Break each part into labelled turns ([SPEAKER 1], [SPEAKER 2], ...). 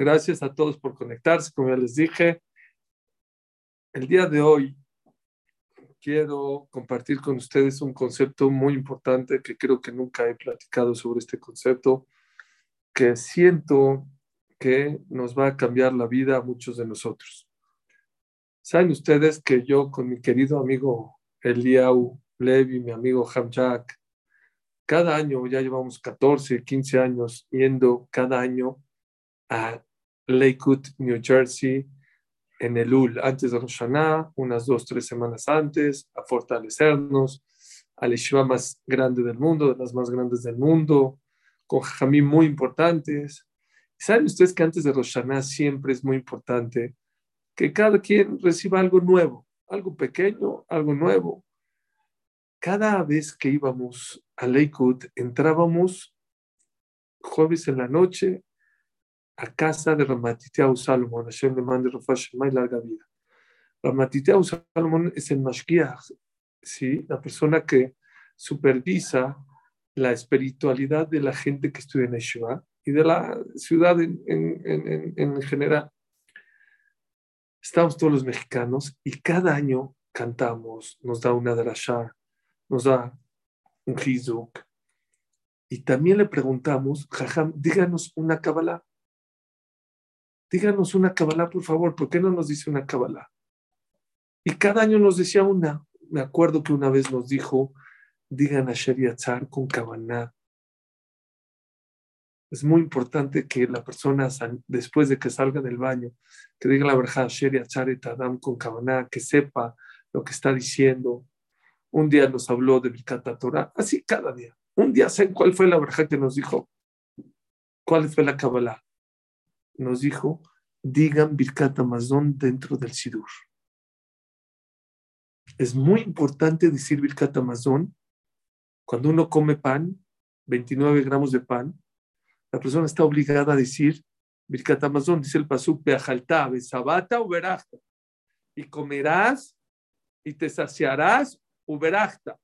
[SPEAKER 1] Gracias a todos por conectarse, como ya les dije. El día de hoy quiero compartir con ustedes un concepto muy importante que creo que nunca he platicado sobre este concepto, que siento que nos va a cambiar la vida a muchos de nosotros. Saben ustedes que yo con mi querido amigo Eliau Levi, mi amigo Hamjak, cada año, ya llevamos 14, 15 años yendo cada año a Lakewood, New Jersey, en el UL, antes de Rosh unas dos, tres semanas antes, a fortalecernos, al yeshiva más grande del mundo, de las más grandes del mundo, con jamí muy importantes. ¿Saben ustedes que antes de Rosh siempre es muy importante que cada quien reciba algo nuevo, algo pequeño, algo nuevo? Cada vez que íbamos a Lakewood, entrábamos jueves en la noche a casa de Ramatiteau Salomón, Hashem le mande y larga vida. Ramatiteau Salomón es el Mashgiach, ¿sí? la persona que supervisa la espiritualidad de la gente que estudia en Yeshiva y de la ciudad en, en, en, en general. Estamos todos los mexicanos y cada año cantamos, nos da una drasha, nos da un hizuk. Y también le preguntamos, Jajam, díganos una kabbalah díganos una Kabbalah, por favor, ¿por qué no nos dice una Kabbalah? Y cada año nos decía una. Me acuerdo que una vez nos dijo, digan a Sheriatzar con Kabbalah. Es muy importante que la persona, después de que salga del baño, que diga la verdad, Sheriatzar et Adam con Kabbalah, que sepa lo que está diciendo. Un día nos habló de Birkat Torah, así cada día. Un día, ¿saben cuál fue la verdad que nos dijo? ¿Cuál fue la Kabbalah? Nos dijo, digan Birkat dentro del Sidur. Es muy importante decir Birkat cuando uno come pan, 29 gramos de pan, la persona está obligada a decir Birkat dice el pasuk, Beajalta, Besabata, Uberachta. Y comerás y te saciarás, Uberachta.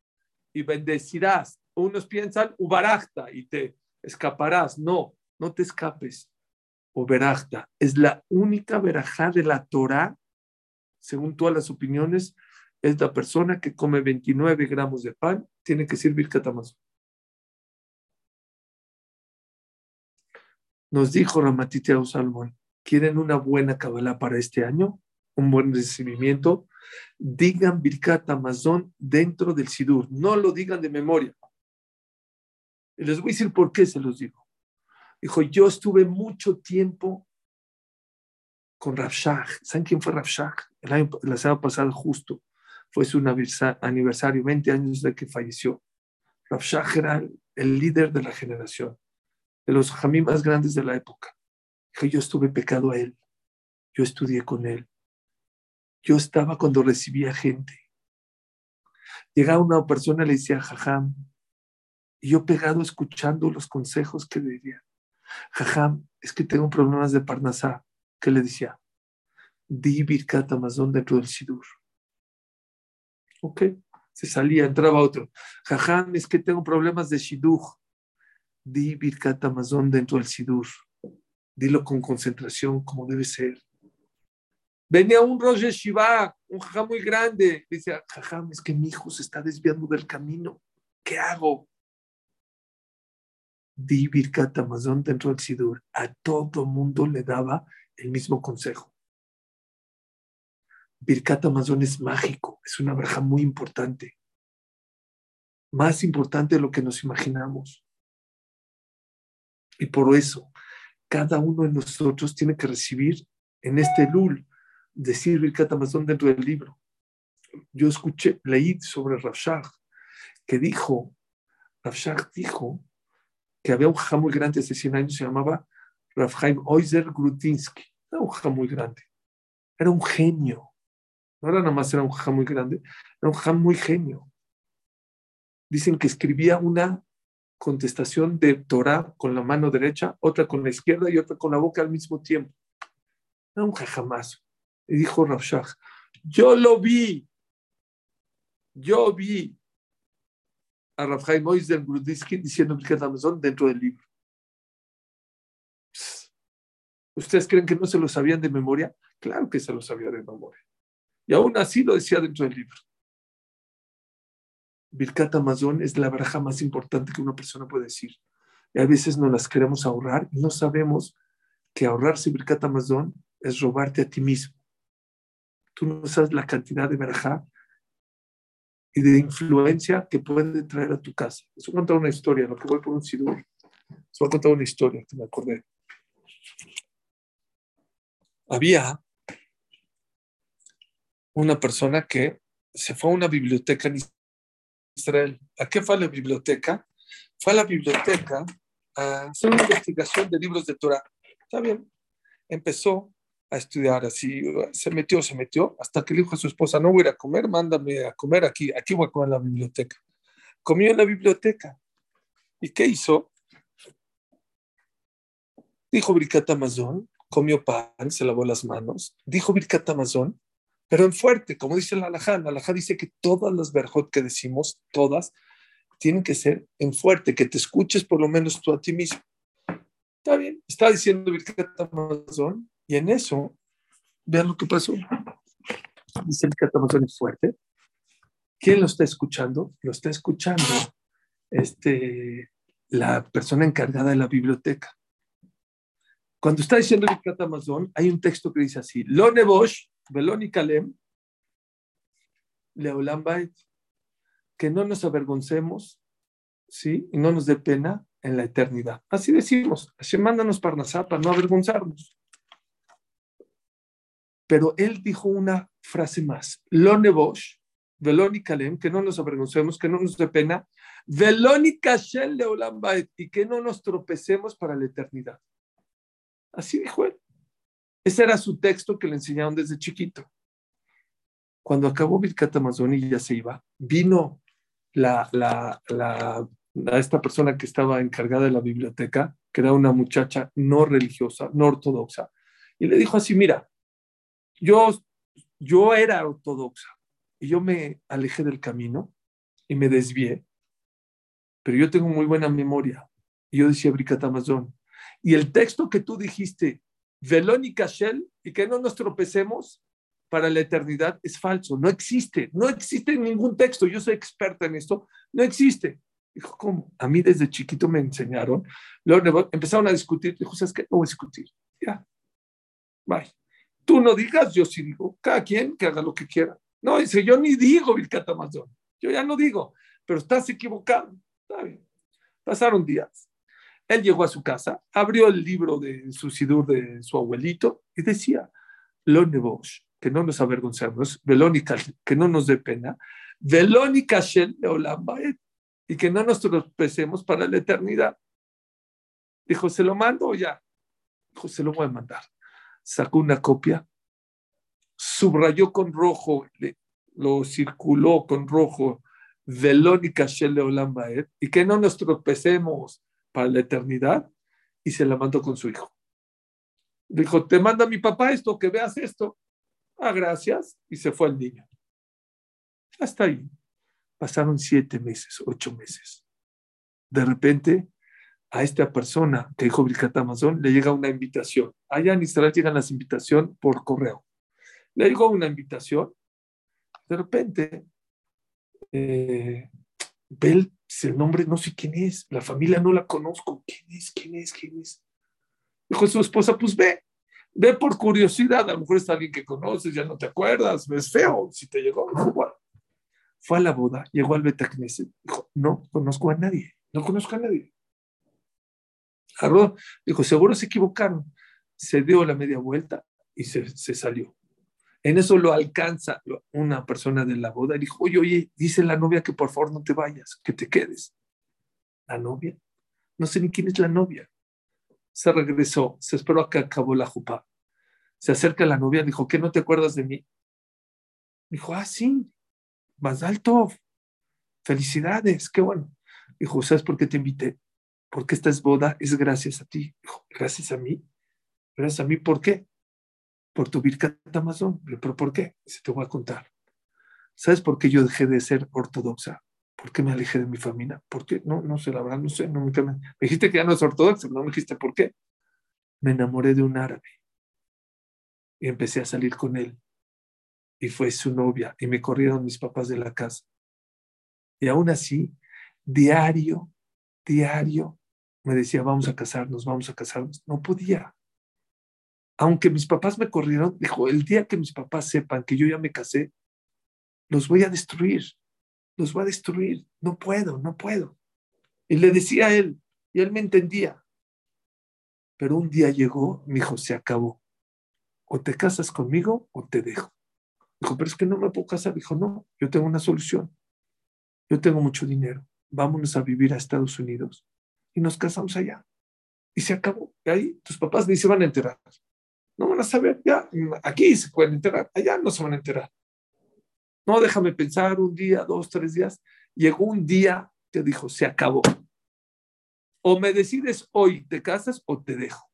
[SPEAKER 1] Y bendecirás. Unos piensan, Ubarachta, y te escaparás. No, no te escapes o. Es la única verajá de la Torah, según todas las opiniones, es la persona que come 29 gramos de pan, tiene que servir catamazón. Nos dijo Ramatitia Salmón, ¿quieren una buena Kabbalah para este año? Un buen recibimiento. Digan Birkat Amazon dentro del Sidur, no lo digan de memoria. Les voy a decir por qué se los digo. Dijo, yo estuve mucho tiempo con Rav ¿Saben quién fue Rav El año, la semana pasada justo fue su aniversario, 20 años de que falleció. Rav era el líder de la generación, de los jamí más grandes de la época. Dijo, yo estuve pecado a él, yo estudié con él, yo estaba cuando recibía gente. Llegaba una persona y le decía, jajam, y yo pegado escuchando los consejos que decía. Jajam, es que tengo problemas de Parnasá. ¿Qué le decía? Di Birkat Amazon dentro del Sidur. Ok, se salía, entraba otro. Jajam, es que tengo problemas de Shiduch. Di Birkat Amazon dentro del Sidur. Dilo con concentración, como debe ser. Venía un Roger Shiva, un jajam muy grande. Dice, jajam, es que mi hijo se está desviando del camino. ¿Qué hago? Di Birkat Amazon dentro del Sidur. A todo mundo le daba el mismo consejo. Birkat Amazon es mágico, es una verja muy importante. Más importante de lo que nos imaginamos. Y por eso, cada uno de nosotros tiene que recibir en este Lul, decir Birkat Amazon dentro del libro. Yo escuché, leí sobre Rafshah, que dijo, Rafshah dijo que había un jajá muy grande hace 100 años, se llamaba Rafhaim Oizer Grutinsky. Era un jajá muy grande. Era un genio. No era nada más era un jajá muy grande, era un jajá muy genio. Dicen que escribía una contestación de Torah con la mano derecha, otra con la izquierda y otra con la boca al mismo tiempo. Era un jajamazo. Y dijo Rafshah, yo lo vi, yo vi a Rafael Moisés Grudisky diciendo que Amazon dentro del libro. ¿Ustedes creen que no se lo sabían de memoria? Claro que se lo sabía de memoria. Y aún así lo decía dentro del libro. Birkat Amazon es la baraja más importante que una persona puede decir. Y a veces no las queremos ahorrar y no sabemos que ahorrarse Birkat Amazon es robarte a ti mismo. Tú no sabes la cantidad de barajá y de influencia que puede traer a tu casa. Les voy a contar una historia, lo que voy por un sidur. Les voy a contar una historia que me acordé. Había una persona que se fue a una biblioteca en Israel. ¿A qué fue a la biblioteca? Fue a la biblioteca a hacer una investigación de libros de Torah. Está bien. Empezó a estudiar así, se metió, se metió, hasta que le dijo a su esposa, no voy a ir a comer, mándame a comer aquí, aquí voy a comer en la biblioteca. Comió en la biblioteca. ¿Y qué hizo? Dijo Birkat Amazon, comió pan, se lavó las manos, dijo Birkat Amazon, pero en fuerte, como dice la Alajá, la Alajá dice que todas las verjot que decimos, todas, tienen que ser en fuerte, que te escuches por lo menos tú a ti mismo. Está bien, está diciendo Birkat Amazon, y en eso, vean lo que pasó. Dice Birkat Amazon es fuerte. ¿Quién lo está escuchando? Lo está escuchando este, la persona encargada de la biblioteca. Cuando está diciendo Birkat Amazon, hay un texto que dice así: Lo Nebosh Beloni Kalem, Leolam que no nos avergoncemos, ¿sí? Y no nos dé pena en la eternidad. Así decimos, así mándanos para para no avergonzarnos. Pero él dijo una frase más, Lo Nebosh, Veloni Kalem, que no nos avergoncemos, que no nos dé pena, Veloni Kashel Leolam y que no nos tropecemos para la eternidad. Así dijo él. Ese era su texto que le enseñaron desde chiquito. Cuando acabó Birkat Amazon y ya se iba, vino la, la, la, esta persona que estaba encargada de la biblioteca, que era una muchacha no religiosa, no ortodoxa, y le dijo así, mira, yo, yo era ortodoxa y yo me alejé del camino y me desvié, pero yo tengo muy buena memoria. Y yo decía Birkat Amazon. Y el texto que tú dijiste, Velón y y que no nos tropecemos para la eternidad, es falso, no existe, no existe ningún texto, yo soy experta en esto, no existe. Dijo, ¿cómo? A mí desde chiquito me enseñaron, luego empezaron a discutir, dijo, ¿sabes qué? No voy a discutir, ya, bye. Tú no digas, yo sí digo, cada quien que haga lo que quiera. No, dice, yo ni digo Vilcata Amazon, yo ya no digo, pero estás equivocado, está bien. Pasaron días, él llegó a su casa, abrió el libro de su sidur de su abuelito y decía, Nebosh, que no nos avergonzamos, Velónica, que no nos dé pena, Velónica Shel y que no nos tropecemos para la eternidad. Dijo, ¿se lo mando ya? Dijo, se lo voy a mandar. Sacó una copia, subrayó con rojo, lo circuló con rojo, Velónica Shel y que no nos tropecemos para la eternidad y se la mandó con su hijo. Dijo, te manda mi papá esto, que veas esto. Ah, gracias. Y se fue el niño. Hasta ahí. Pasaron siete meses, ocho meses. De repente, a esta persona que dijo Birkat Amazon le llega una invitación. Allá en Israel llegan las invitaciones por correo. Le llegó una invitación. De repente, eh, ve el nombre, no sé quién es, la familia no la conozco, ¿quién es? ¿quién es? ¿quién es? Dijo su esposa, pues ve, ve por curiosidad, a lo mejor está alguien que conoces, ya no te acuerdas, es feo, si te llegó, Fue a la boda, llegó al Betacneset, dijo, no conozco a nadie, no conozco a nadie. Dijo, seguro se equivocaron. Se dio la media vuelta y se, se salió. En eso lo alcanza una persona de la boda y dijo, oye, oye, dice la novia que por favor no te vayas, que te quedes. ¿La novia? No sé ni quién es la novia. Se regresó, se esperó a que acabó la jupa. Se acerca la novia, dijo, ¿qué no te acuerdas de mí? Dijo, ah, sí, más alto. Felicidades, qué bueno. Dijo, ¿sabes por qué te invité? Porque esta es boda, es gracias a ti. Dijo, ¿gracias a mí? ¿Gracias a mí por qué? por tu Birkat Amazon. ¿Pero por qué? Se te voy a contar. ¿Sabes por qué yo dejé de ser ortodoxa? ¿Por qué me alejé de mi familia? ¿Por qué? No, no sé, la verdad, no sé. No me, me dijiste que ya no es ortodoxa, no me dijiste por qué. me enamoré de un árabe y empecé a salir con él. Y fue su novia y me corrieron mis papás de la casa. Y aún así, diario, diario, me decía, vamos a casarnos, vamos a casarnos. No podía. Aunque mis papás me corrieron, dijo, el día que mis papás sepan que yo ya me casé, los voy a destruir, los voy a destruir. No puedo, no puedo. Y le decía a él, y él me entendía. Pero un día llegó, me dijo, se acabó. O te casas conmigo o te dejo. Dijo, pero es que no me puedo casar. Dijo, no, yo tengo una solución. Yo tengo mucho dinero. Vámonos a vivir a Estados Unidos. Y nos casamos allá. Y se acabó. Y ahí tus papás ni se van a enterar. No van a saber. Ya, aquí se pueden enterar. Allá no se van a enterar. No, déjame pensar un día, dos, tres días. Llegó un día que dijo, se acabó. O me decides hoy, te casas o te dejo.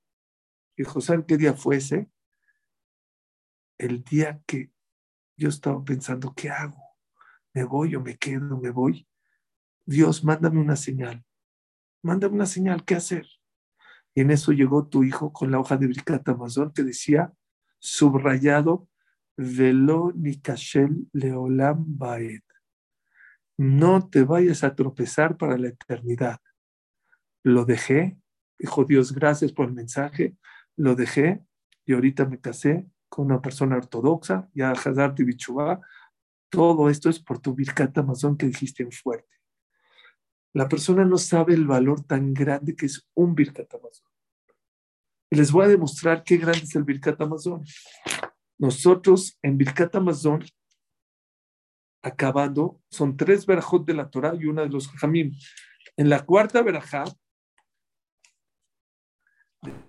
[SPEAKER 1] Dijo, ¿saben qué día fue ese? El día que yo estaba pensando, ¿qué hago? ¿Me voy o me quedo? ¿Me voy? Dios, mándame una señal. Mándame una señal, ¿qué hacer? Y en eso llegó tu hijo con la hoja de bricata Amazon que decía, subrayado, velo nikashel leolam baed. No te vayas a tropezar para la eternidad lo dejé, dijo Dios, gracias por el mensaje, lo dejé y ahorita me casé con una persona ortodoxa, ya Hazar Bichubá. Todo esto es por tu Birkat Amazon que dijiste en fuerte. La persona no sabe el valor tan grande que es un Birkat Amazon. les voy a demostrar qué grande es el Birkat Amazon. Nosotros en Birkat Amazon, acabando, son tres verajot de la Torah y una de los Jamim. En la cuarta verajá,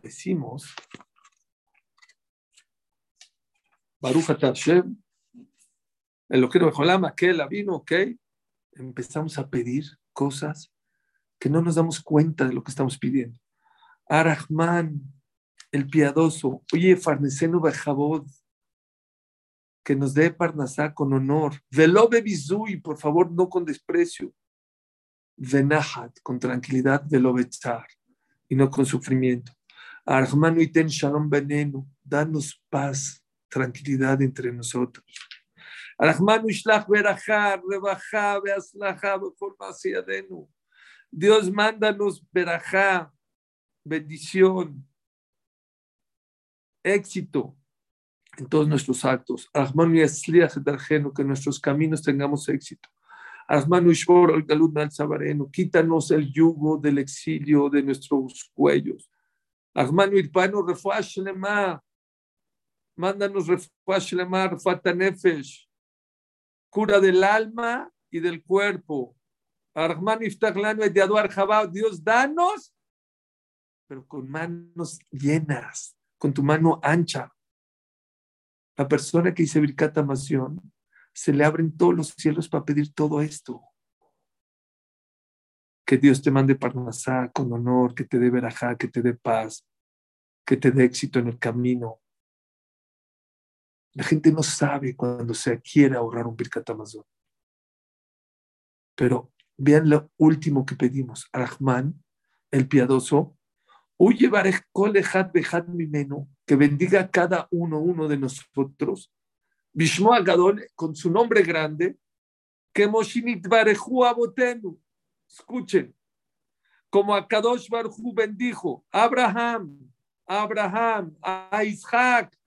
[SPEAKER 1] decimos, Baruch Hashem, el que que la vino, ok, empezamos a pedir cosas que no nos damos cuenta de lo que estamos pidiendo. Arahman, el piadoso, oye, Farneseno Bajabod, que nos dé Parnasá con honor. Velobe Bizui, por favor, no con desprecio. Venahat, con tranquilidad, Velobechar, y no con sufrimiento. Armanu iten shalom veneno, danos paz, tranquilidad entre nosotros. Armanu ishlach berajá, rebajá, beaslajá, adenu. Dios mándanos berajá, bendición, éxito en todos nuestros actos. Armanu yasliach que nuestros caminos tengamos éxito. Armanu ishbor el galud al sabareno, quítanos el yugo del exilio de nuestros cuellos. Ahmanu Irpanu Refuash Lema. Mándanos Refuash Lema. Cura del alma y del cuerpo. Jabá. Dios, danos, pero con manos llenas, con tu mano ancha. La persona que dice Birkat se le abren todos los cielos para pedir todo esto. Que Dios te mande parnasá con honor, que te dé verajá, que te dé paz, que te dé éxito en el camino. La gente no sabe cuando se quiere ahorrar un Birkat Pero vean lo último que pedimos. Arahman, el piadoso, que bendiga cada uno uno de nosotros. Bishmo Agadol, con su nombre grande, que Moshinit Abotenu. Escuchen, como a Kadosh Barhu bendijo Abraham, Abraham, a Isaac,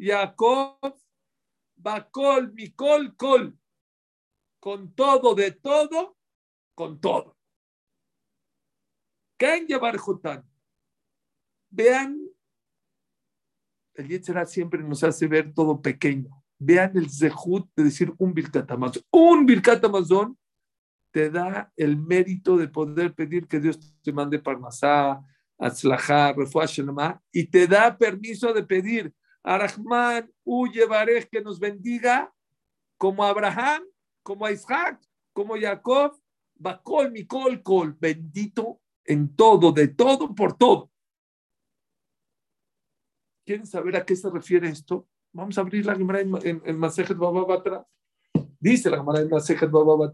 [SPEAKER 1] Jacob, Bacol, Mikol, Col, con todo, de todo, con todo. ¿Quién llevar Jotán? Vean, el Yetzirah siempre nos hace ver todo pequeño. Vean el zehut de decir un Birkat Un Birkat te da el mérito de poder pedir que Dios te mande parmasá, atzlajá, y te da permiso de pedir a Rahman, huye que nos bendiga, como Abraham, como Isaac, como Jacob, Bacol, Mikol, Kol, bendito en todo, de todo, por todo. ¿Quieren saber a qué se refiere esto? Vamos a abrir la Gemara en, en, Masejet Baba Dice la Gemara en Masejet Baba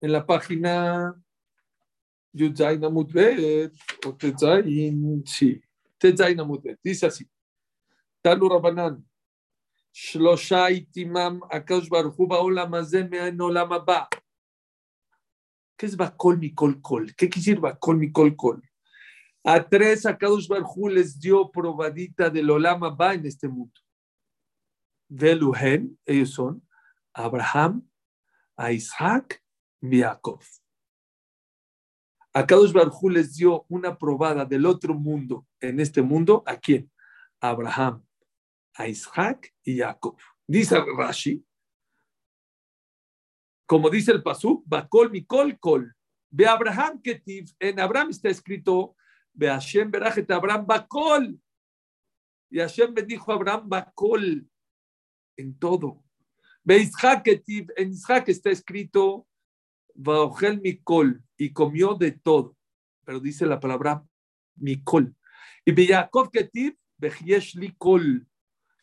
[SPEAKER 1] En la página Yudzain Amudbet, o Tetzain, sí, Tetzain Amudbet, dice así. Talu Rabanan, Shlosha Itimam Akash Barhu Baolam Azem Olam Abba. ¿Qué es Bakol Mikol Kol? ¿Qué decir Bakol Mikol Kol? A tres Akadosh Barhu les dio probadita del Olam en este mundo. Veluhen, ellos son Abraham, Isaac y. A Kadosh Barjú les dio una probada del otro mundo en este mundo. ¿A quién? A Abraham, a Isaac y Jacob. Dice Rashi, como dice el Pasú, Bakol Mikol Kol. Ve Abraham Ketiv, en Abraham está escrito, Ve Hashem Berajet Abraham Bakol. Y Hashem bendijo a Abraham Bakol en todo. Ve Isaac Ketiv, en Isaac está escrito, Vaogel Mikol, y comió de todo. Pero dice la palabra Mikol. Y Be Yaakov Ketiv, Bejiesh Likol,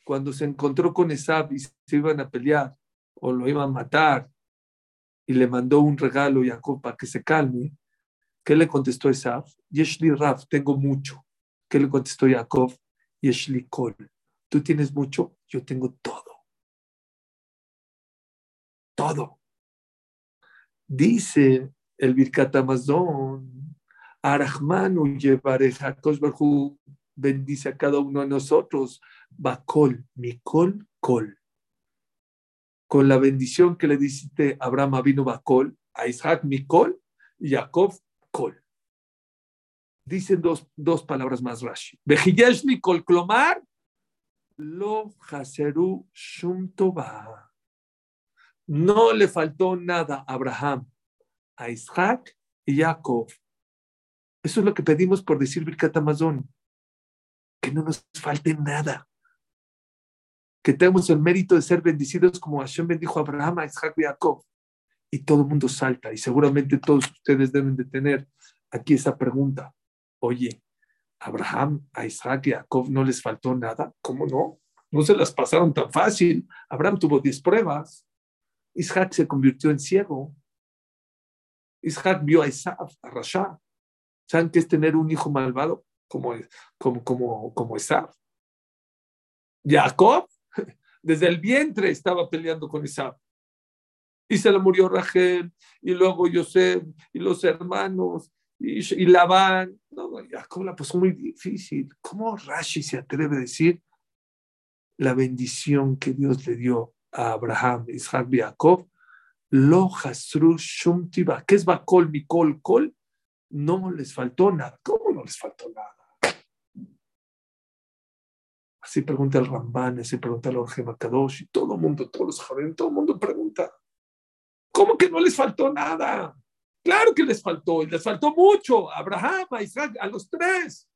[SPEAKER 1] cuando se encontró con Esab y se iban a pelear o lo iban a matar y le mandó un regalo a Jacob para que se calme, ¿qué le contestó Esab? Yeshli Raf, tengo mucho. ¿Qué le contestó Jacob? Yeshli Kol, tú tienes mucho, yo tengo todo. Todo. Dice el Birkat Arahmanu Yevareja, bendice a cada uno de nosotros, Bakol, Mikol, Kol. Con la bendición que le diste Abraham vino Bakol, a Isaac Mikol y Jacob Kol. Dicen dos, dos palabras más Rashi. Bejiyesh Mikol Klomar, Lo Haseru Shum No le faltó nada a Abraham, a Isaac y Jacob. Eso es lo que pedimos por decir Birkat Amazon. Que no nos falte nada. Que tengamos el mérito de ser bendecidos como Hashem bendijo a Abraham, a Isaac y Jacob. Y todo el mundo salta. Y seguramente todos ustedes deben de tener aquí esa pregunta. Oye, Abraham, a Isaac y Jacob no les faltó nada. ¿Cómo no? No se las pasaron tan fácil. Abraham tuvo diez pruebas. Isaac se convirtió en ciego. Isaac vio a Isaac, a Rasha. ¿Saben qué es tener un hijo malvado como, como, como, como Jacob, desde el vientre estaba peleando con Isaac. Y se le murió Rachel, y luego Yosef, y los hermanos, y, y Labán. No, Jacob la puso muy difícil. ¿Cómo Rashi se atreve a decir la bendición que Dios le dio a Abraham, Isaac y Jacob? Lo hasru shum ¿Qué es bakol, mikol, kol? No les faltó nada. ¿Cómo no les faltó nada? Así pregunta el Ramban, así pregunta el Orge Makadosh, y todo el mundo, todos los jóvenes, todo el mundo pregunta. ¿Cómo que no les faltó nada? Claro que les faltó, y les faltó mucho. Abraham, a Isaac, a los tres.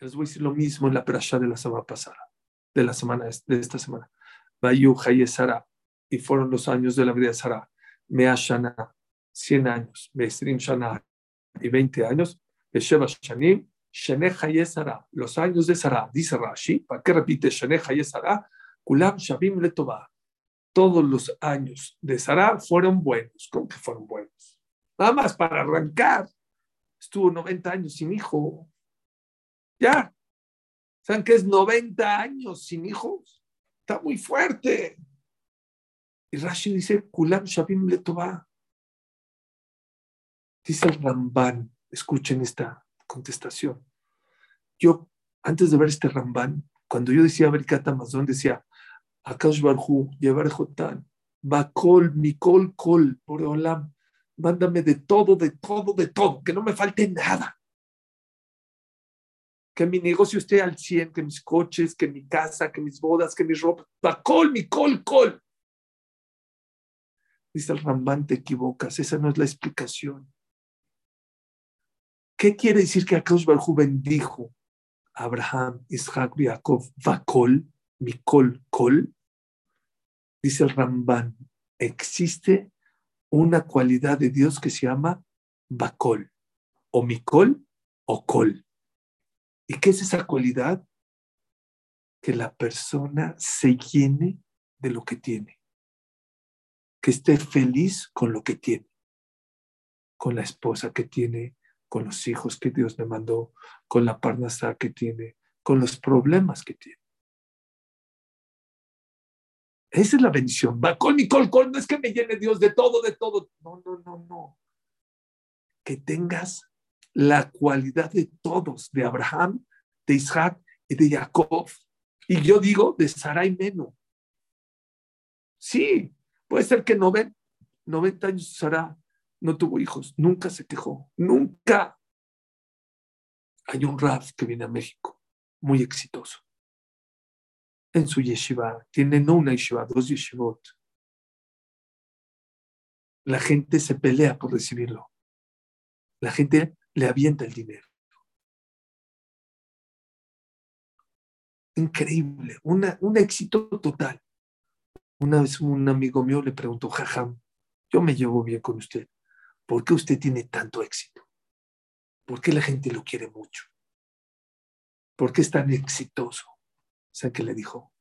[SPEAKER 1] Les voy a decir lo mismo en la perashá de la semana pasada, de la semana de esta semana. Bayu Sara, y fueron los años de la vida de Sara, Mea Shana, 100 años, Meestrim Shana, y 20 años, Sheva Shanim, Shane Sara, los años de Sara, dice Rashi, ¿para qué repite Shane Sara? Kulam Shabim Letová. Todos los años de Sara fueron buenos. ¿Cómo que fueron buenos? Nada más para arrancar. Estuvo 90 años sin hijo. Ya. ¿Saben qué es 90 años sin hijos? está muy fuerte. Y Rashi dice, Kulam Shabim Letová. Dice el Ramban, escuchen esta contestación. Yo, antes de ver este Ramban, cuando yo decía Berikat Amazon, decía, Akash Barhu, Yevar Jotan, Bakol, Mikol, Kol, Olam, mándame de todo, de todo, de todo, que no me falte nada que mi negocio esté al 100, que mis coches, que mi casa, que mis bodas, que mis ropas, col, mi col, col. Dice el Rambán, te equivocas, esa no es la explicación. ¿Qué quiere decir que Akash Barjú bendijo a Abraham, Isaac, Jacob, Bakol, Mikol, Kol? Dice el Rambán, existe una cualidad de Dios que se llama Bakol, o Mikol o Kol. ¿Y qué es esa cualidad? Que la persona se llene de lo que tiene. que esté feliz con lo que tiene, con la esposa que tiene, con los hijos que Dios le mandó, con la parnasa que tiene, con los problemas que tiene. Esa es la bendición. Va con Nicole, no es que me llene Dios de todo, de todo. No, no, no, no. Que tengas la cualidad de todos, de Abraham, de Isaac y de Jacob. Y yo digo de Sarai Meno. Sí, puede ser que 90, 90 años Sara no tuvo hijos, nunca se quejó, nunca. Hay un Raf que viene a México, muy exitoso. En su yeshiva, tiene no una yeshiva, dos yeshivot. La gente se pelea por recibirlo. La gente le avienta el dinero. Increíble, un éxito total. Una vez un amigo mío le preguntó, Jajam, yo me llevo bien con usted. ¿Por qué usted tiene tanto éxito? ¿Por qué la gente lo quiere mucho? ¿Por qué es tan exitoso? ¿Sabe qué le dijo?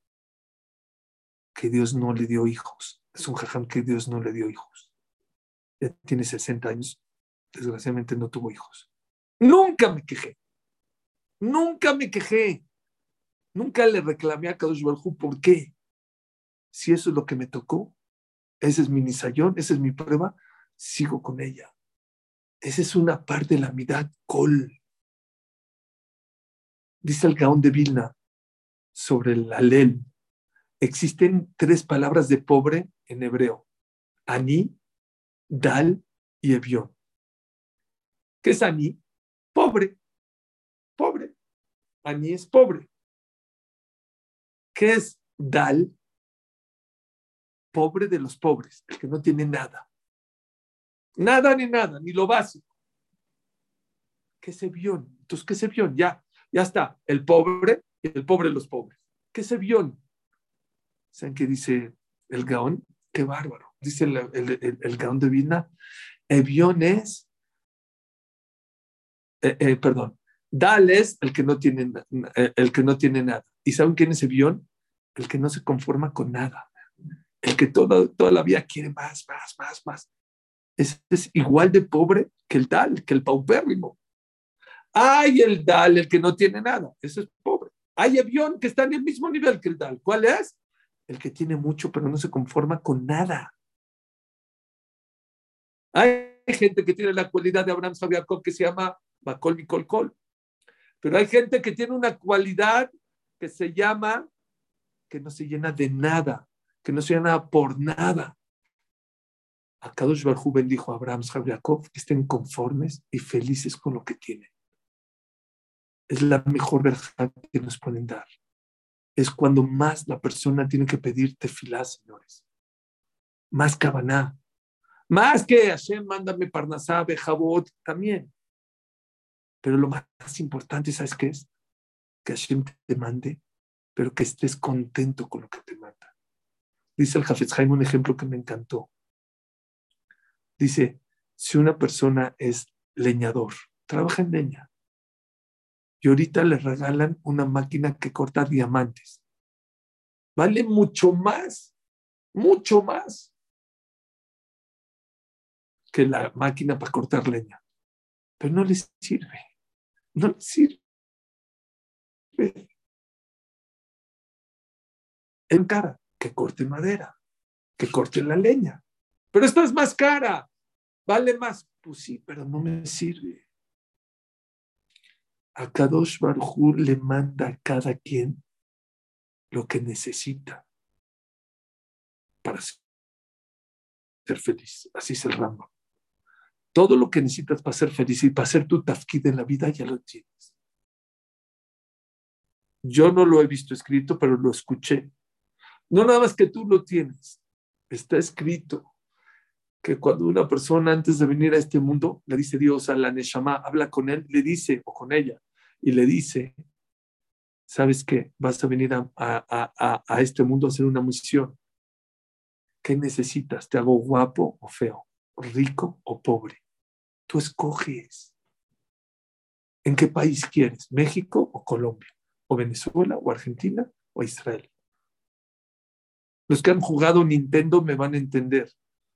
[SPEAKER 1] Que Dios no le dio hijos. Es un jajam que Dios no le dio hijos. Ya tiene 60 años. Desgraciadamente no tuvo hijos. Nunca me quejé. Nunca me quejé. Nunca le reclamé a Kadosh Baruj ¿por qué? si eso es lo que me tocó, ese es mi nisayón, esa es mi prueba, sigo con ella. Esa es una parte de la mitad col. Dice el Gaón de Vilna sobre el alel. Existen tres palabras de pobre en hebreo: Ani, Dal y Evión. ¿Qué es Ani? Pobre. Pobre. Ani es pobre. ¿Qué es Dal? pobre de los pobres, el que no tiene nada. Nada ni nada, ni lo básico. ¿Qué se vio? Entonces, ¿qué se vio? Ya, ya está. El pobre y el pobre de los pobres. ¿Qué se vio? ¿Saben qué dice el Gaón? Qué bárbaro. Dice el, el, Gaón de Vina. Evión es, eh, eh, perdón, Dal es el que no tiene, eh, el que no tiene nada. ¿Y saben quién es Evión? El que no se conforma con nada el que toda, toda la vida quiere más, más, más, más. Es, es igual de pobre que el tal, que el paupérrimo. Hay el dal, el que no tiene nada, ese es pobre. Hay avión que está en el mismo nivel que el dal. ¿Cuál es? El que tiene mucho, pero no se conforma con nada. Hay gente que tiene la cualidad de Abraham Sabiakov que se llama Bacol Nicol Col. Pero hay gente que tiene una cualidad que se llama que no se llena de nada que no sea nada por nada. Akadosh Barjú bendijo a Abraham, Jacob que estén conformes y felices con lo que tienen. Es la mejor verdad que nos pueden dar. Es cuando más la persona tiene que pedirte filá, señores. Más cabaná. Más que Hashem, mándame parnasá, bejabot, también. Pero lo más importante, ¿sabes qué es? Que Hashem te mande, pero que estés contento con lo que te manda. Dice el Jafetz Haim un ejemplo que me encantó. Dice, si una persona es leñador, trabaja en leña, y ahorita le regalan una máquina que corta diamantes, vale mucho más, mucho más que la máquina para cortar leña. Pero no les sirve, no sirve. En cara que corte madera, que corte la leña. Pero esta es más cara, vale más. Pues sí, pero no me sirve. A Kadosh Baruj le manda a cada quien lo que necesita para ser feliz. Así es el ramo. Todo lo que necesitas para ser feliz y para ser tu tafkid en la vida ya lo tienes. Yo no lo he visto escrito, pero lo escuché no nada más que tú lo tienes. Está escrito que cuando una persona antes de venir a este mundo le dice Dios a la Neshama, habla con él, le dice, o con ella, y le dice, ¿sabes qué? Vas a venir a, a este mundo a hacer una misión. ¿Qué necesitas? ¿Te hago guapo o feo? ¿Rico o pobre? Tú escoges. ¿En qué país quieres? ¿México o Colombia? ¿O Venezuela o Argentina o Israel? Los que han jugado Nintendo me van a entender.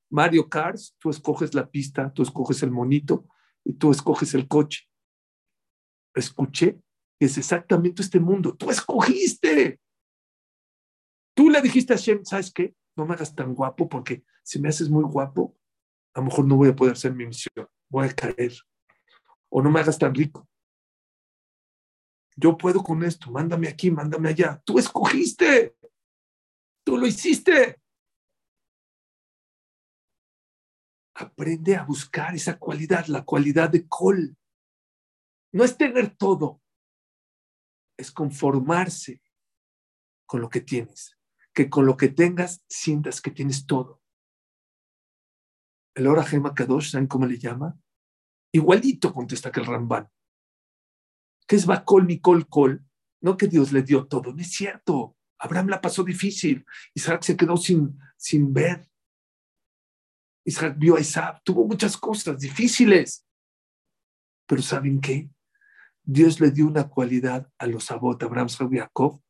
[SPEAKER 1] Mario Cars, tú escoges la pista, tú escoges el monito y tú escoges el coche. Escuché, es exactamente este mundo. Tú escogiste. Tú le dijiste a Shem, ¿sabes qué? No me hagas tan guapo porque si me haces muy guapo, a lo mejor no voy a poder hacer mi misión. Voy a caer. O no me hagas tan rico. Yo puedo con esto. Mándame aquí, mándame allá. Tú escogiste. Tú lo hiciste. Aprende a buscar esa cualidad, la cualidad de col. No es tener todo, es conformarse con lo que tienes, que con lo que tengas sientas que tienes todo. El Ora Gema Kadosh, ¿saben cómo le llama? Igualito contesta que el Ramban. ¿Qué es Bakol, Mikol, Kol? No que Dios le dio todo, no es cierto. Abraham la pasó difícil. Isaac se quedó sin, sin ver. Isaac vio a Isaac, tuvo muchas cosas difíciles. Pero ¿saben qué? Dios le dio una cualidad a los Abot, Abraham, Isaac Jacob,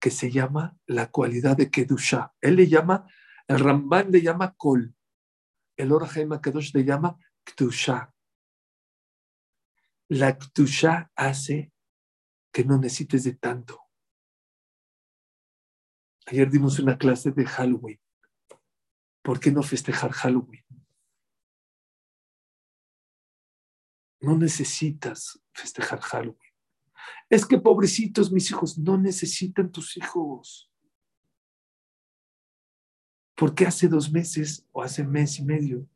[SPEAKER 1] que se llama la cualidad de Kedusha. Él le llama, el Ramban le llama Kol, el Orahaim Kadosh le llama Kedusha. La Kedusha hace que no necesites de tanto. Ayer dimos una clase de Halloween. ¿Por qué no festejar Halloween? No necesitas festejar Halloween. Es que pobrecitos mis hijos, no necesitan tus hijos. Porque hace dos meses o hace mes y medio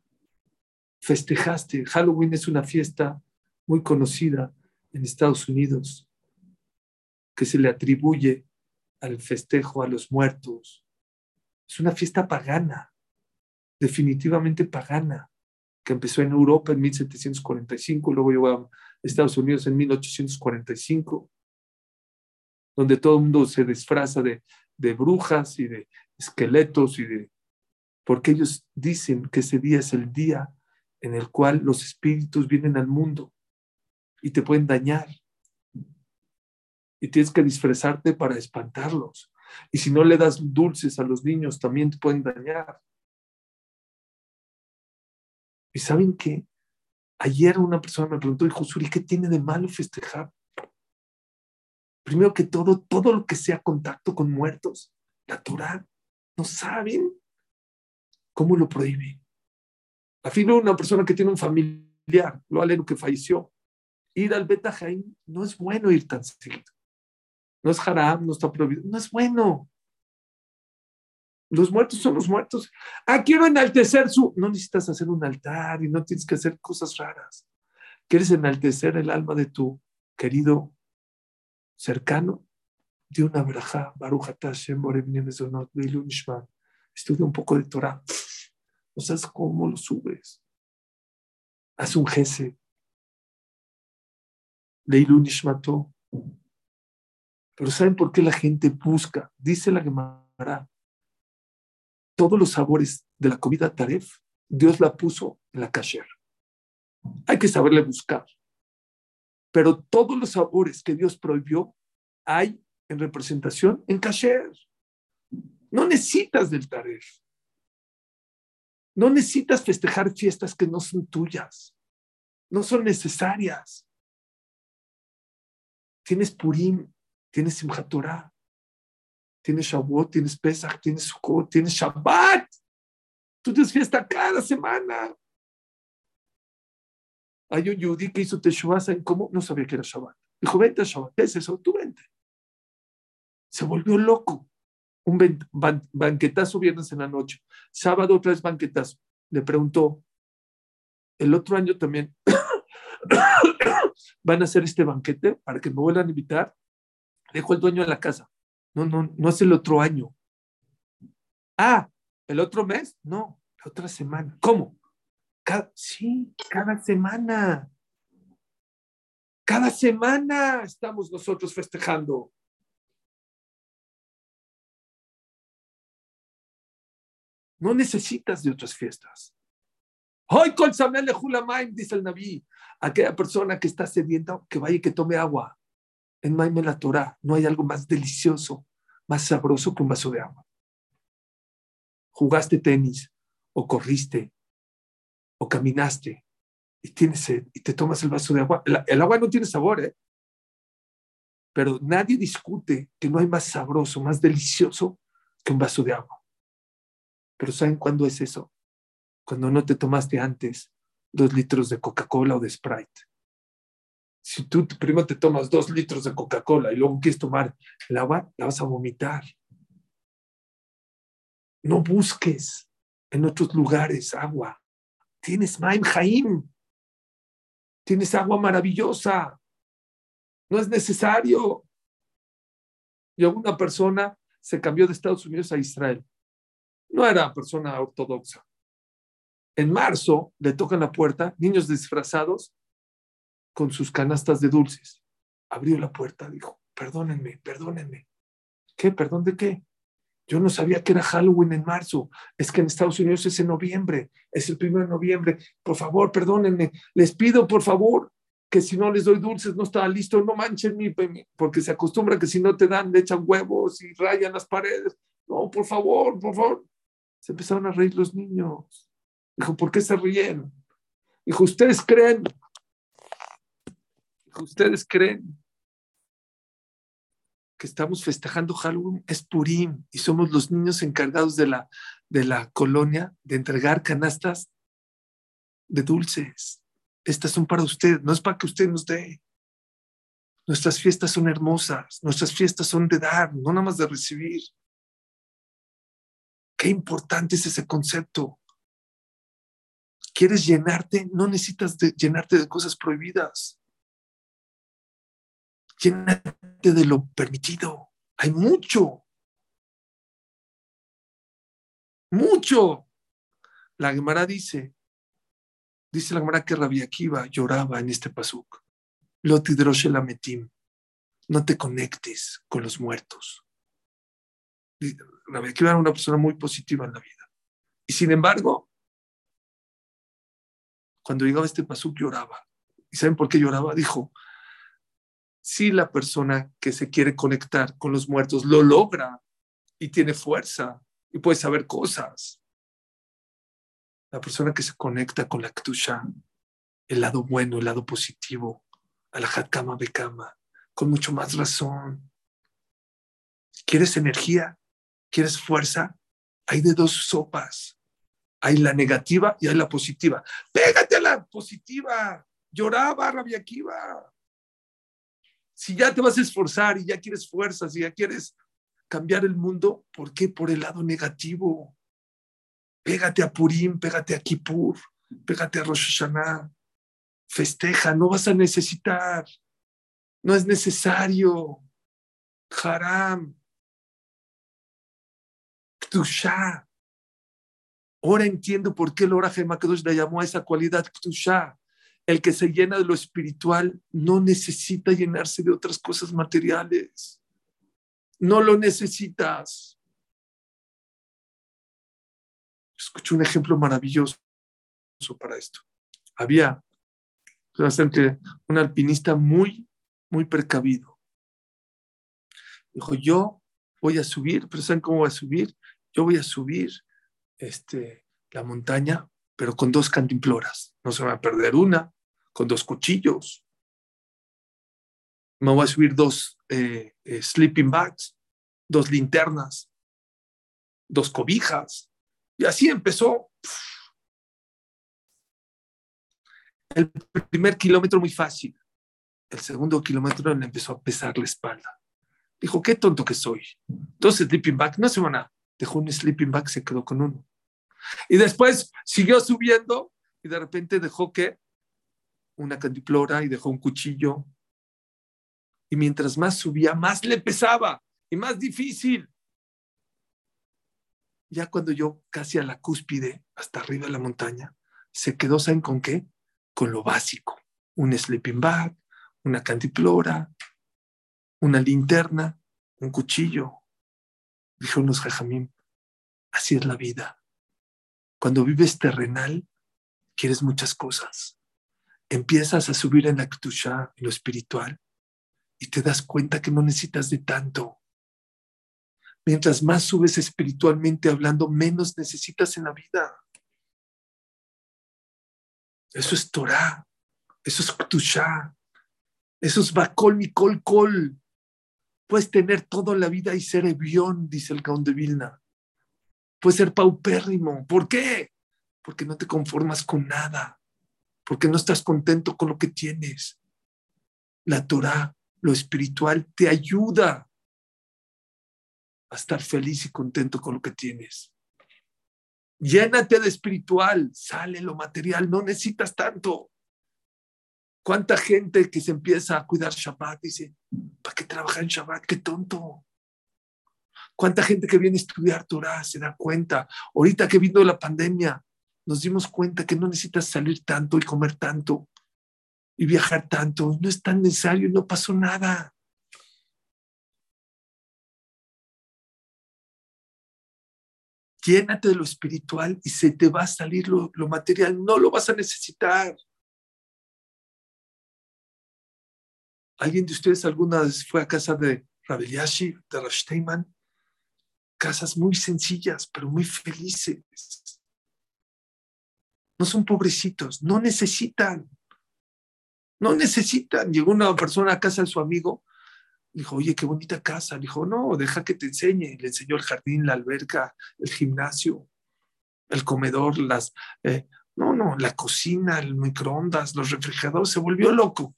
[SPEAKER 1] festejaste. Halloween es una fiesta muy conocida en Estados Unidos que se le atribuye al festejo a los muertos. Es una fiesta pagana definitivamente pagana, que empezó en Europa en 1745, luego llegó a Estados Unidos en 1845, donde todo el mundo se disfraza de, de brujas y de esqueletos y de... porque ellos dicen que ese día es el día en el cual los espíritus vienen al mundo y te pueden dañar. Y tienes que disfrazarte para espantarlos. Y si no le das dulces a los niños, también te pueden dañar. ¿Y saben qué? Ayer una persona me preguntó, hijo Suri, ¿qué tiene de malo festejar? Primero que todo, todo lo que sea contacto con muertos, la Torah, ¿no saben cómo lo prohíbe? A fin una persona que tiene un familiar, lo aleno que falleció, ir al Beta no es bueno ir tan seguido. No es haram, no está prohibido, no es bueno. Los muertos son los muertos. Ah, quiero enaltecer su... No necesitas hacer un altar y no tienes que hacer cosas raras. ¿Quieres enaltecer el alma de tu querido cercano? De una Baruch Estudia un poco de Torah. Cómo lo subes. Haz un jese. Leilu Nishmato. Pero ¿saben por qué la gente busca? Dice la Gemara todos los sabores de la comida taref, Dios la puso en la kasher. Hay que saberle buscar. Pero todos los sabores que Dios prohibió hay en representación en kasher. No necesitas del taref. No necesitas festejar fiestas que no son tuyas. No son necesarias. Tienes Purim, tienes Simchat Torah, tienes Shavuot, tienes Pesach, tienes Sukkot, tienes Shabbat. Tú tienes fiesta cada semana. Hay un yudí que hizo Teshuvah, ¿saben cómo? No sabía que era Shabbat. Dijo, vente a Shabbat, es eso, tú vente. Se volvió loco. Un banquetazo viernes en la noche. Sábado otra vez banquetazo. Le preguntó, el otro año también van a hacer este banquete para que me vuelvan a invitar. Dejo el dueño de la casa. No, no, no es el otro año. Ah, ¿el otro mes? No, la otra semana. ¿Cómo? sí, cada semana. Cada semana estamos nosotros festejando. No necesitas de otras fiestas. Hoy con Samuel de dice el Naví, aquella persona que está sedienta, que vaya y que tome agua en Maime la Torah no hay algo más delicioso, más sabroso que un vaso de agua. Jugaste tenis o corriste, o caminaste, y tienes sed, y te tomas el vaso de agua. El, agua no tiene sabor, ¿eh? Pero nadie discute que no hay más sabroso, más delicioso que un vaso de agua. Pero ¿saben cuándo es eso? Cuando no te tomaste antes dos litros de Coca-Cola o de Sprite. Si tú primero te tomas dos litros de Coca-Cola y luego quieres tomar el agua, la vas a vomitar. No busques en otros lugares agua. Tienes Maim Jaim. Tienes agua maravillosa. No es necesario. Y alguna persona se cambió de Estados Unidos a Israel. No era persona ortodoxa. En marzo le tocan la puerta niños disfrazados con sus canastas de dulces. Abrió la puerta, dijo, perdónenme, perdónenme. ¿Qué? ¿Perdón de qué? Yo no sabía que era Halloween en marzo. Es que en Estados Unidos es en noviembre. Es el primero de noviembre. Por favor, perdónenme. Les pido, por favor, que si no les doy dulces, no estaba listo, no manchen mi, porque se acostumbra que si no te dan, le echan huevos y rayan las paredes. No, por favor, por favor. Se empezaron a reír los niños. Dijo, ¿por qué se ríen? Dijo, ¿ustedes creen ustedes creen que estamos festejando Halloween es Purim y somos los niños encargados de la, de la colonia de entregar canastas de dulces. Estas son para usted, no es para que usted nos dé. Nuestras fiestas son hermosas, nuestras fiestas son de dar, no nada más de recibir. Qué importante es ese concepto. ¿Quieres llenarte? No necesitas llenarte de cosas prohibidas. Llénate de lo permitido. Hay mucho. Mucho. La Gemara dice, dice la Gemara que Rabbi Akiva lloraba en este pasuk. No te conectes con los muertos. Rabbi Akiva era una persona muy positiva en la vida. Y sin embargo, cuando llegaba este pasuk lloraba. ¿Y saben por qué lloraba? Dijo, si la persona que se quiere conectar con los muertos lo logra y tiene fuerza y puede saber cosas, la persona que se conecta con la Ktusha, el lado bueno, el lado positivo, a la Hatkama Bekama, con mucho más razón. ¿Quieres energía? ¿Quieres fuerza? Hay de dos sopas. Hay la negativa y hay la positiva. Pégate a la positiva. Lloraba Rabia Akiva. Si ya te vas a esforzar y ya quieres fuerzas y ya quieres cambiar el mundo, ¿por qué por el lado negativo? Pégate a Purim, pégate a Kippur, pégate a Rosh Hashanah. Festeja, no vas a necesitar. No es necesario. Haram. Ktusha. Ahora entiendo por qué el Oraje Makadosh le llamó a esa cualidad Ktusha. El que se llena de lo espiritual no necesita llenarse de otras cosas materiales. No lo necesitas. Escuché un ejemplo maravilloso para esto. Había un alpinista muy, muy precavido. Dijo, yo voy a subir, pero ¿saben cómo voy a subir? Yo voy a subir este, la montaña, pero con dos cantimploras. No se va a perder una, con dos cuchillos. Me voy a subir dos eh, eh, sleeping bags, dos linternas, dos cobijas. Y así empezó. El primer kilómetro muy fácil. El segundo kilómetro le empezó a pesar la espalda. Dijo, qué tonto que soy. Dos sleeping bags, no se van a. Dejó un sleeping bag, se quedó con uno. Y después siguió subiendo y de repente dejó que una candiplora y dejó un cuchillo. Y mientras más subía, más le pesaba y más difícil. Ya cuando yo casi a la cúspide, hasta arriba de la montaña, se quedó, ¿saben con qué? Con lo básico. Un sleeping bag, una candiplora, una linterna, un cuchillo. Dijo unos jajamín, así es la vida. Cuando vives terrenal, quieres muchas cosas empiezas a subir en la Ktusha, en lo espiritual, y te das cuenta que no necesitas de tanto. Mientras más subes espiritualmente hablando, menos necesitas en la vida. Eso es Torah. Eso es Ktushá. Eso es Bakol Mikol Kol. Puedes tener todo en la vida y ser evión, dice el Gaon de Vilna. Puedes ser paupérrimo. ¿Por qué? Porque no te conformas con nada. Porque no estás contento con lo que tienes. La Torah, lo espiritual, te ayuda a estar feliz y contento con lo que tienes. Llénate de espiritual, sale lo material, no necesitas tanto. ¿Cuánta gente que se empieza a cuidar Shabbat dice, ¿para qué trabajar en Shabbat? ¡Qué tonto! ¿Cuánta gente que viene a estudiar Torah se da cuenta? Ahorita que vino la pandemia, nos dimos cuenta que no necesitas salir tanto y comer tanto y viajar tanto. No es tan necesario, no pasó nada. Llénate de lo espiritual y se te va a salir lo, material. No lo vas a necesitar. ¿Alguien de ustedes alguna vez fue a casa de Rabeliashi, de Rashteiman? Casas muy sencillas, pero muy felices. No son pobrecitos, no necesitan. No necesitan. Llegó una persona a casa de su amigo Dijo, oye, qué bonita casa. Dijo, no, deja que te enseñe. Le enseñó el jardín, la alberca, el gimnasio, el comedor, las... Eh, no, no, la cocina, el microondas, los refrigeradores. Se volvió loco.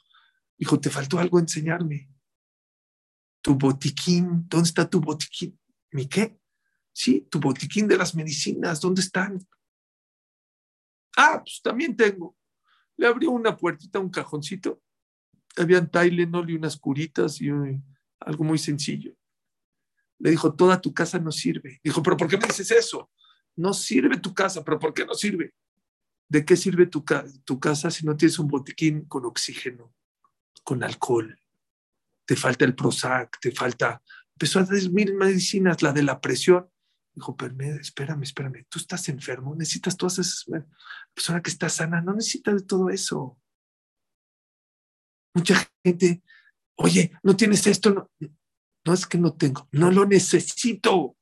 [SPEAKER 1] Dijo, te faltó algo enseñarme. Tu botiquín, ¿dónde está tu botiquín? ¿Mi qué? Sí, tu botiquín de las medicinas, ¿dónde están? Ah, pues también tengo. Le abrió una puertita, un cajoncito. Habían Tylenol y unas curitas y algo muy sencillo. Le dijo, toda tu casa no sirve. Dijo, pero ¿por qué me dices eso? No sirve tu casa, pero ¿por qué no sirve? ¿De qué sirve tu, tu casa si no tienes un botiquín con oxígeno, con alcohol? Te falta el Prozac, te falta... Empezó a decir mil medicinas, la de la presión. Dijo, espérame, espérame, tú estás enfermo, necesitas todas esas... La persona que está sana no necesita de todo eso. Mucha gente Oye, ¿no tienes esto? No, no es que no tengo, no lo necesito.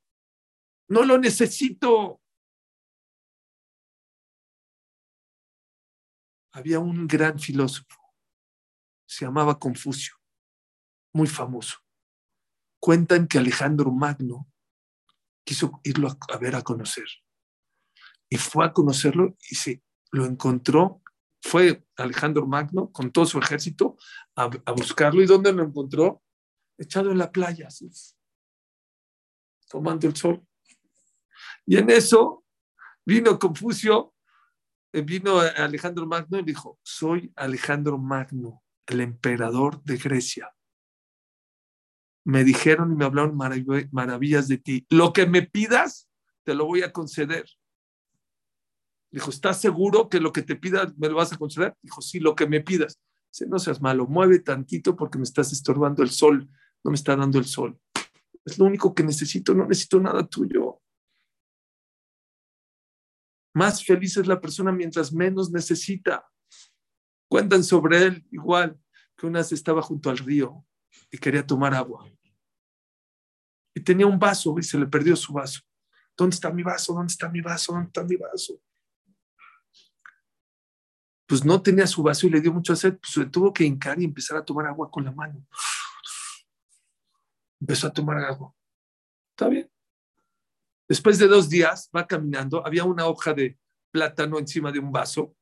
[SPEAKER 1] No lo necesito. Había un gran filósofo, se llamaba Confucio, muy famoso. Cuentan que Alejandro Magno quiso irlo a, ver a conocer. Y fue a conocerlo y se lo encontró fue Alejandro Magno con todo su ejército a, buscarlo. ¿Y dónde lo encontró? Echado en la playa, tomando el sol. Y en eso vino Confucio, eh, vino Alejandro Magno y dijo, soy Alejandro Magno, el emperador de Grecia. Me dijeron y me hablaron maravillas de ti. Lo que me pidas, te lo voy a conceder. Dijo, ¿estás seguro que lo que te pida me lo vas a conceder? Dijo, sí, lo que me pidas. Dice, no seas malo, mueve tantito porque me estás estorbando el sol, no me está dando el sol. Es lo único que necesito, no necesito nada tuyo. Más feliz es la persona mientras menos necesita. Cuentan sobre él igual que una vez estaba junto al río y quería tomar agua. Y tenía un vaso y se le perdió su vaso. ¿Dónde está mi vaso? ¿Dónde está mi vaso? ¿Dónde está mi vaso? pues no tenía su vaso y le dio mucho sed, pues se tuvo que hincar y empezar a tomar agua con la mano. Empezó a tomar agua. Está bien. Después de dos días va caminando, había una hoja de plátano encima de un vaso,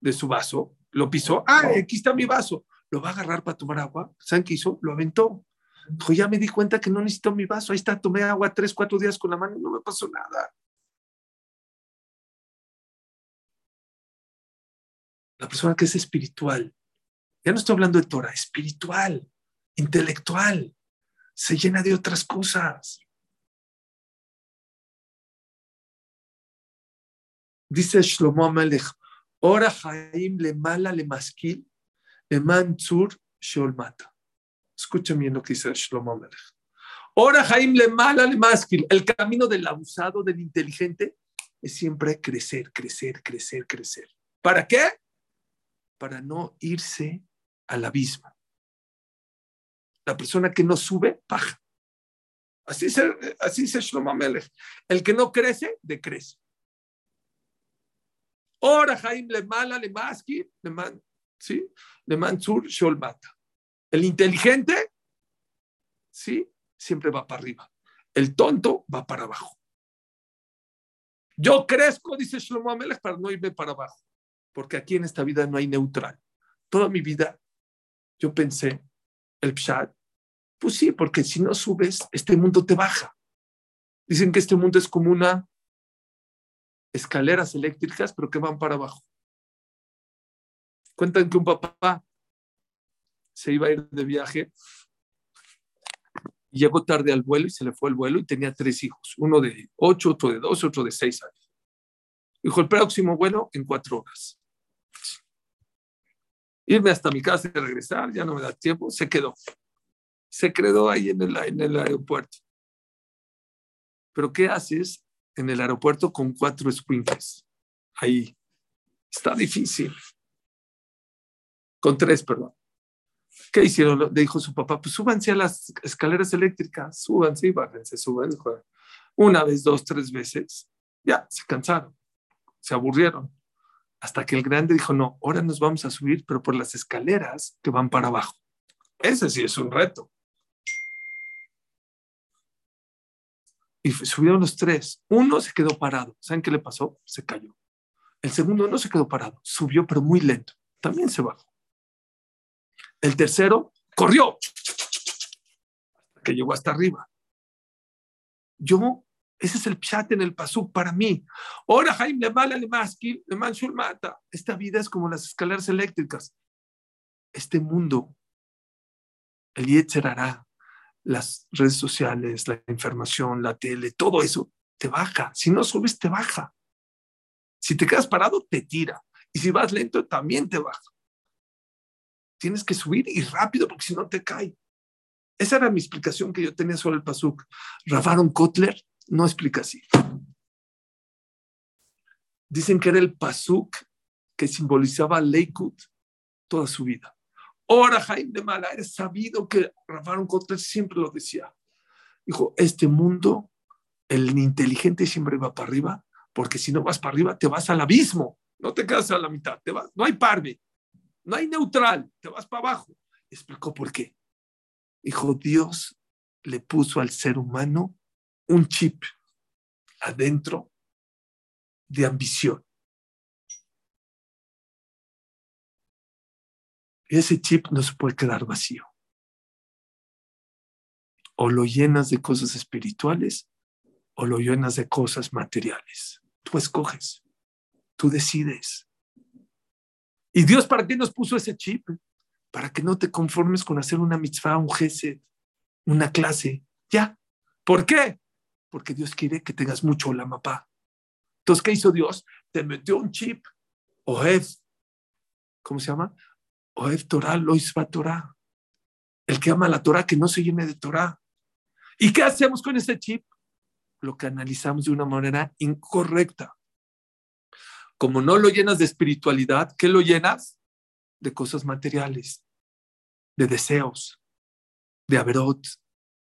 [SPEAKER 1] de su vaso, lo pisó, ah, aquí está mi vaso, lo va a agarrar para tomar agua, ¿saben qué hizo? Lo aventó. Dijo, ya me di cuenta que no necesito mi vaso, ahí está, tomé agua tres, cuatro días con la mano y no me pasó nada. la persona que es espiritual, ya no estoy hablando de Torah, espiritual, intelectual, se llena de otras cosas. Dice Shlomo Amelech, Ora Haim le mala le maskil, le manzur sholmata. Escuchen bien lo que dice Shlomo Amelech. Ora Haim le mala le maskil. El camino del abusado, del inteligente, es siempre crecer, crecer, crecer, crecer. ¿Para qué? para no irse al abismo. La persona que no sube, baja. Así dice, así Shlomo Melech. El que no crece, decrece. Ora Jaim le mala, le maski, le man, ¿sí? Le mansur. El inteligente, ¿sí? Siempre va para arriba. El tonto va para abajo. Yo crezco, dice Shlomo Amelech, para no irme para abajo, porque aquí en esta vida no hay neutral. Toda mi vida yo pensé, el pshat, pues sí, porque si no subes, este mundo te baja. Dicen que este mundo es como una escaleras eléctricas, pero que van para abajo. Cuentan que un papá se iba a ir de viaje llegó tarde al vuelo y se le fue el vuelo y tenía tres hijos, uno de ocho, otro de dos, otro de seis años. Dijo, el próximo vuelo en cuatro horas. Irme hasta mi casa y regresar, ya no me da tiempo, se quedó. Se quedó ahí en el, en el aeropuerto. Pero ¿qué haces en el aeropuerto con cuatro squinkles? Ahí. Está difícil. Con tres, perdón. ¿Qué hicieron? Le dijo su papá, pues súbanse a las escaleras eléctricas, súbanse y bájense, súbanse. Una vez, dos, tres veces. Ya, se cansaron, se aburrieron. Hasta que el grande dijo, no, ahora nos vamos a subir, pero por las escaleras que van para abajo. Ese sí es un reto. Subieron los tres. Uno se quedó parado. ¿Saben qué le pasó? Se cayó. El segundo no se quedó parado, subió, pero muy lento. También se bajó. El tercero corrió que llegó hasta arriba. Yo, ese es el chat en el pasú para mí. Ahora Jaime le mala le le mata. Esta vida es como las escaleras eléctricas. Este mundo, el las redes sociales, la información, la tele, todo eso te baja. Si no subes, te baja. Si te quedas parado, te tira. Y si vas lento, también te baja tienes que subir y rápido porque si no te cae. Esa era mi explicación que yo tenía sobre el Pasuk. Ravaron Kotler no explica así. Dicen que era el Pasuk que simbolizaba Leikut toda su vida. Ahora Jaime de Mala, eres sabido que Ravaron Kotler siempre lo decía. Dijo, este mundo, el inteligente siempre va para arriba, porque si no vas para arriba, te vas al abismo. No te quedas a la mitad, te vas, no hay parve. No hay neutral, te vas para abajo. Explicó por qué. Dijo, Dios le puso al ser humano un chip adentro de ambición. Ese chip no se puede quedar vacío. O lo llenas de cosas espirituales o lo llenas de cosas materiales. Tú escoges, tú decides. ¿Y Dios para qué nos puso ese chip? Para que no te conformes con hacer una mitzvah, un gesed, una clase. Ya. ¿Por qué? Porque Dios quiere que tengas mucho la mapa. Entonces, ¿qué hizo Dios? Te metió un chip. Oev. ¿Cómo se llama? Oev Torah, Loisva Torah. El que ama la Torah, que no se llene de Torah. ¿Y qué hacemos con ese chip? Lo que analizamos de una manera incorrecta. Como no lo llenas de espiritualidad, ¿qué lo llenas? De cosas materiales, de deseos, de averot,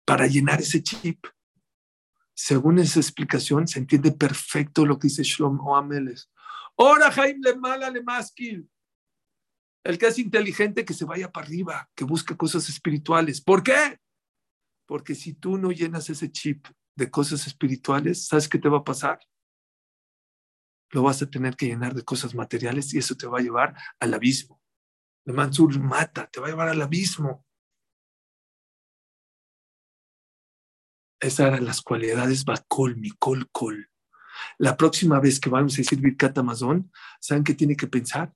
[SPEAKER 1] para llenar ese chip. Según esa explicación, se entiende perfecto lo que dice Shlomo Ameles. Ora Jaim le mala le maskil. El que es inteligente, que se vaya para arriba, que busque cosas espirituales. ¿Por qué? Porque si tú no llenas ese chip de cosas espirituales, ¿sabes qué te va a pasar? lo vas a tener que llenar de cosas materiales y eso te va a llevar al abismo. El Mansur mata, te va a llevar al abismo. Esas eran las cualidades Bakol, Mikol, Kol. La próxima vez que vamos a decir Birkat Amazon, ¿saben qué tiene que pensar?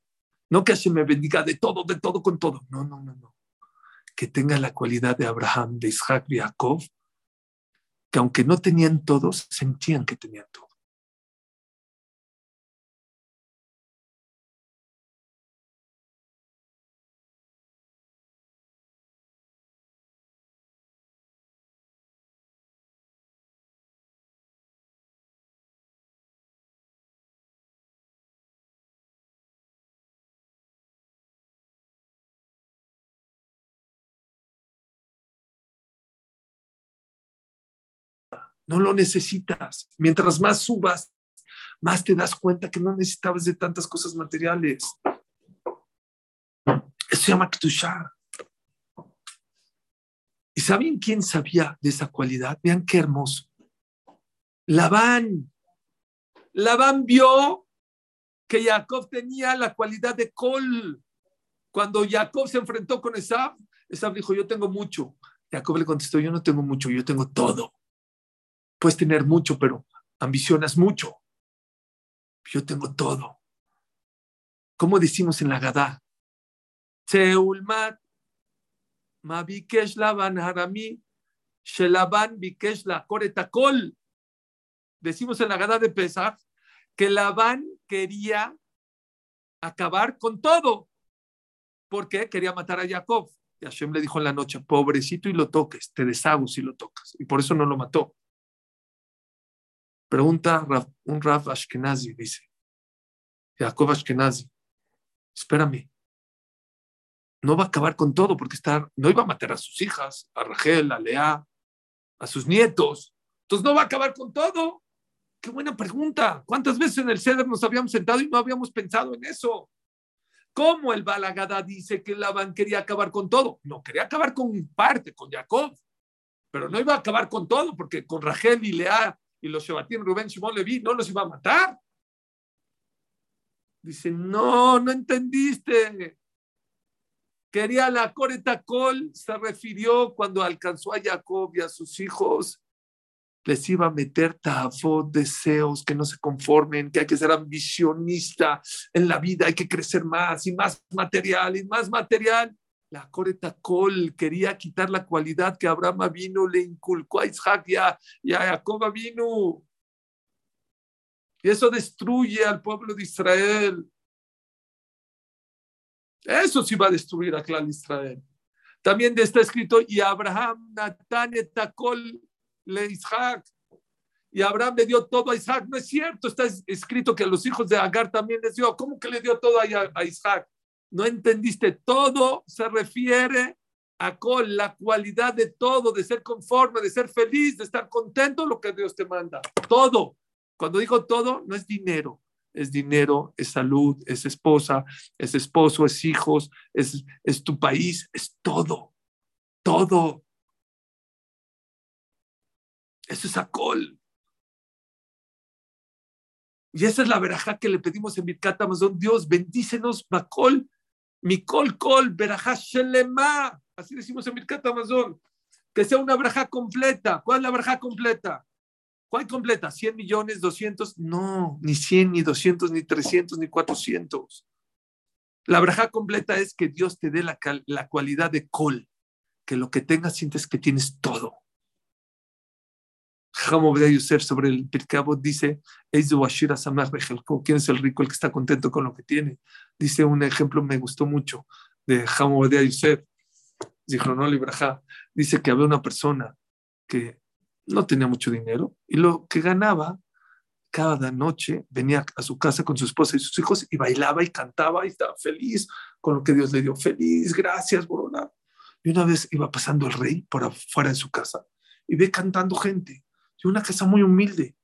[SPEAKER 1] No que se me bendiga de todo, de todo con todo. No, no, no, no. Que tenga la cualidad de Abraham, de Isaac, de Jacob, que aunque no tenían todos, sentían que tenían todo. No lo necesitas. Mientras más subas, más te das cuenta que no necesitabas de tantas cosas materiales. Eso se llama. ¿Y saben quién sabía de esa cualidad? Vean qué hermoso. Labán. Labán vio que Jacob tenía la cualidad de col. Cuando Jacob se enfrentó con Esab, Esab dijo, yo tengo mucho. Jacob le contestó, yo no tengo mucho, yo tengo todo. Puedes tener mucho, pero ambicionas mucho. Yo tengo todo. ¿Cómo decimos en la Gadá? Seulmat, ma bikesh laban harami, shelaban bikesh la. Decimos en la Gadá de Pesach que Labán quería acabar con todo. porque Quería matar a Jacob. Y Hashem le dijo en la noche, pobrecito y lo toques, te deshago si lo tocas. Y por eso no lo mató. Pregunta un Rav Ashkenazi, dice, Jacob Ashkenazi, espérame, no va a acabar con todo porque está, no iba a matar a sus hijas, a Rachel, a Lea, a sus nietos. Entonces no va a acabar con todo. Qué buena pregunta. ¿Cuántas veces en el CEDER nos habíamos sentado y no habíamos pensado en eso? ¿Cómo el Balagada dice que Labán quería acabar con todo? No, quería acabar con parte, con Jacob, pero no iba a acabar con todo porque con Rachel y Lea y los Shebatim, Rubén, Shimon, Levi, no los iba a matar. Dice, no, no entendiste. Quería la Coretacol, se refirió cuando alcanzó a Jacob y a sus hijos, les iba a meter tafot, deseos, que no se conformen, que hay que ser ambicionista en la vida, hay que crecer más y más material y más material. La Coretacol quería quitar la cualidad que Abraham vino, le inculcó a Isaac y a, Jacob vino. Y eso destruye al pueblo de Israel. Eso sí va a destruir a clan Israel. También está escrito, y Abraham, Natán, Etacol, le Isaac. Y Abraham le dio todo a Isaac. No es cierto, está escrito que a los hijos de Agar también les dio. ¿Cómo que le dio todo a Isaac? No entendiste, todo se refiere a con la cualidad de todo, de ser conforme, de ser feliz, de estar contento, lo que Dios te manda. Todo. Cuando digo todo, no es dinero, es dinero, es salud, es esposa, es esposo, es hijos, es, es tu país, es todo. Todo. Eso es acol. Y esa es la veraja que le pedimos en Birkat Amazon. Dios, bendícenos, Bacol, Mikol Kol, Berajá Shelema. Así decimos en Birkat Amazon. Que sea una braja completa. ¿Cuál es la braja completa? ¿Cuál completa? ¿100 millones, 200? No, ni 100, ni 200, ni 300, ni 400. La braja completa es que Dios te dé la, la cualidad de Kol. Que lo que tengas sientes que tienes todo. De Yosef sobre el Pirkabot dice, ¿quién es el rico, el que está contento con lo que tiene? dice un ejemplo, me gustó mucho, de Hamodia Yosef, no Libraja, dice que había una persona que no tenía mucho dinero y lo que ganaba cada noche venía a su casa con su esposa y sus hijos y bailaba y cantaba y estaba feliz con lo que Dios le dio. Feliz, gracias, Borona. Y una vez iba pasando el rey por afuera de su casa y ve cantando gente. Una casa muy humilde.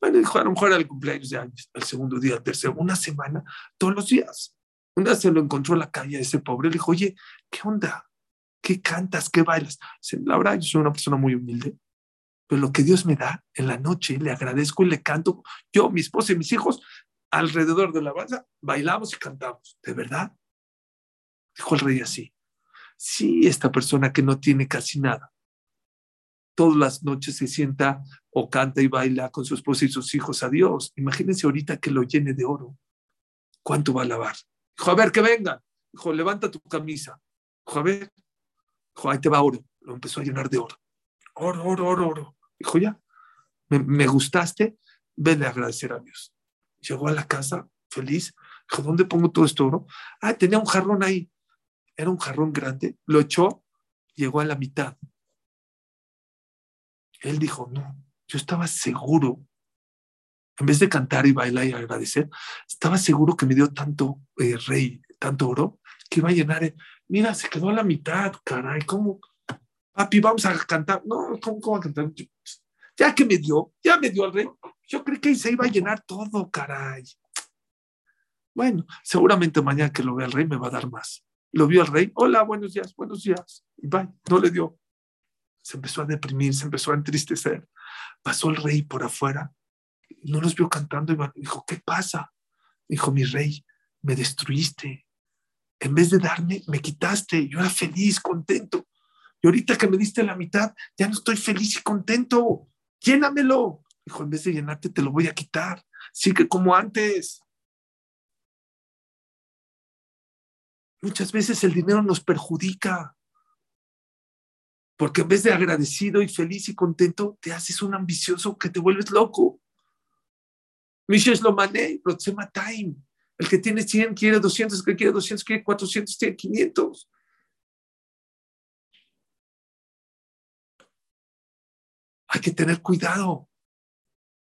[SPEAKER 1] Bueno, dijo, a lo mejor era el cumpleaños de años, el segundo día, el tercero, una semana, todos los días. Una se lo encontró en la calle ese pobre, le dijo, oye, ¿qué onda? ¿Qué cantas? ¿Qué bailas? La verdad, yo soy una persona muy humilde, pero lo que Dios me da en la noche, le agradezco y le canto. Yo, mi esposa y mis hijos, alrededor de la banda, bailamos y cantamos. ¿De verdad? Dijo el rey así. Sí, esta persona que no tiene casi nada, todas las noches se sienta o canta y baila con su esposa y sus hijos a Dios. Imagínense ahorita que lo llene de oro. ¿Cuánto va a lavar? Dijo, a ver, que venga. Dijo, levanta tu camisa. Dijo, a ver. Dijo, ahí te va oro. Lo empezó a llenar de oro. Oro, oro, oro, oro. Dijo, ya, me, gustaste, vele a agradecer a Dios. Llegó a la casa feliz. Dijo, ¿dónde pongo todo esto oro? Ah, tenía un jarrón ahí. Era un jarrón grande. Lo echó, llegó a la mitad. Él dijo, no, yo estaba seguro en vez de cantar y bailar y agradecer, estaba seguro que me dio tanto eh, rey, tanto oro, que iba a llenar. Mira, se quedó a la mitad, caray, ¿cómo? Papi, vamos a cantar. No, ¿cómo, cómo a cantar? Ya que me dio, ya me dio el rey, Yo creí que se iba a llenar todo, caray. Bueno, seguramente mañana que lo vea el rey me va a dar más. Lo vio el rey, hola, buenos días, buenos días. Bye, no le dio. Se empezó a deprimir, se empezó a entristecer. Pasó el rey por afuera, no los vio cantando y dijo, ¿qué pasa? Dijo, mi rey, me destruiste. En vez de darme, me quitaste. Yo era feliz, contento. Y ahorita que me diste la mitad, ya no estoy feliz y contento. Llénamelo. Dijo, en vez de llenarte, te lo voy a quitar. Sigue como antes. Muchas veces el dinero nos perjudica. Porque en vez de agradecido y feliz y contento, te haces un ambicioso que te vuelves loco. Mishesh lo mané, time. El que tiene 100 quiere 200, el que quiere 200 quiere 400, quiere 500. Hay que tener cuidado.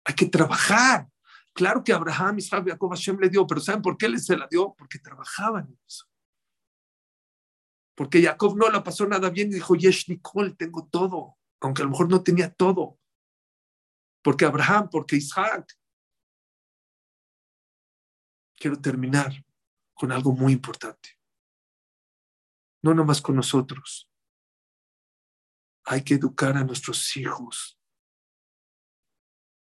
[SPEAKER 1] Hay que trabajar. Claro que Abraham, Isaac, Jacob, Hashem le dio, pero ¿saben por qué les se la dio? Porque trabajaban en eso. Porque Jacob no la pasó nada bien y dijo, Yesh Nicole, tengo todo, aunque a lo mejor no tenía todo. Porque Abraham, porque Isaac. Quiero terminar con algo muy importante. No nomás con nosotros. Hay que educar a nuestros hijos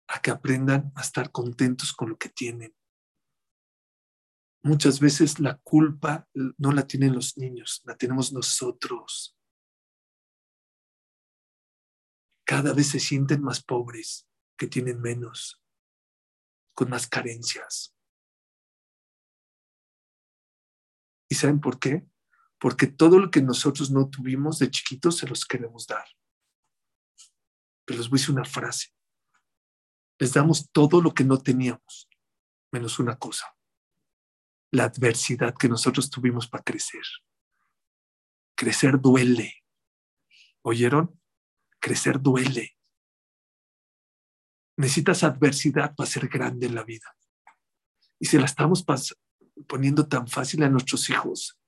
[SPEAKER 1] a que aprendan a estar contentos con lo que tienen. Muchas veces la culpa no la tienen los niños, la tenemos nosotros. Cada vez se sienten más pobres, que tienen menos, con más carencias. ¿Y saben por qué? Porque todo lo que nosotros no tuvimos de chiquitos se los queremos dar. Pero les voy a decir una frase. Les damos todo lo que no teníamos, menos una cosa la adversidad que nosotros tuvimos para crecer. Crecer duele. ¿Oyeron? Crecer duele. Necesitas adversidad para ser grande en la vida. Y si la estamos poniendo tan fácil a nuestros hijos,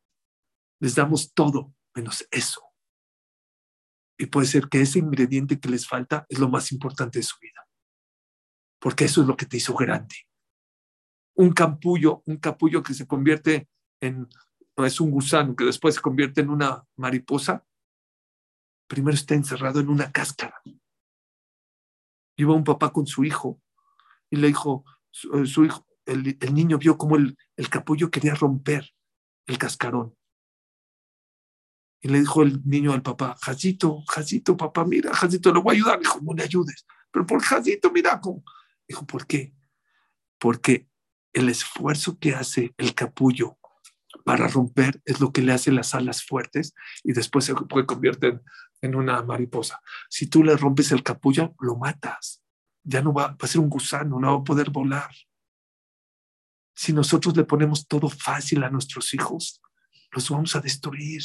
[SPEAKER 1] les damos todo menos eso. Y puede ser que ese ingrediente que les falta es lo más importante de su vida. Porque eso es lo que te hizo grande un capullo, un capullo que se convierte en, no es un gusano, que después se convierte en una mariposa, primero está encerrado en una cáscara. Iba un papá con su hijo y le dijo, su, eh, hijo, el, niño vio como el, el capullo quería romper el cascarón. Y le dijo el niño al papá, Jacito, Jacito, papá, mira, Jacito, le voy a ayudar. Dijo, no le ayudes. Pero por Jacito, mira cómo. Dijo, ¿por qué? Porque el esfuerzo que hace el capullo para romper es lo que le hace las alas fuertes y después se convertir en, una mariposa. Si tú le rompes el capullo, lo matas. Ya no va, va a ser un gusano, no va a poder volar. Si nosotros le ponemos todo fácil a nuestros hijos, los vamos a destruir.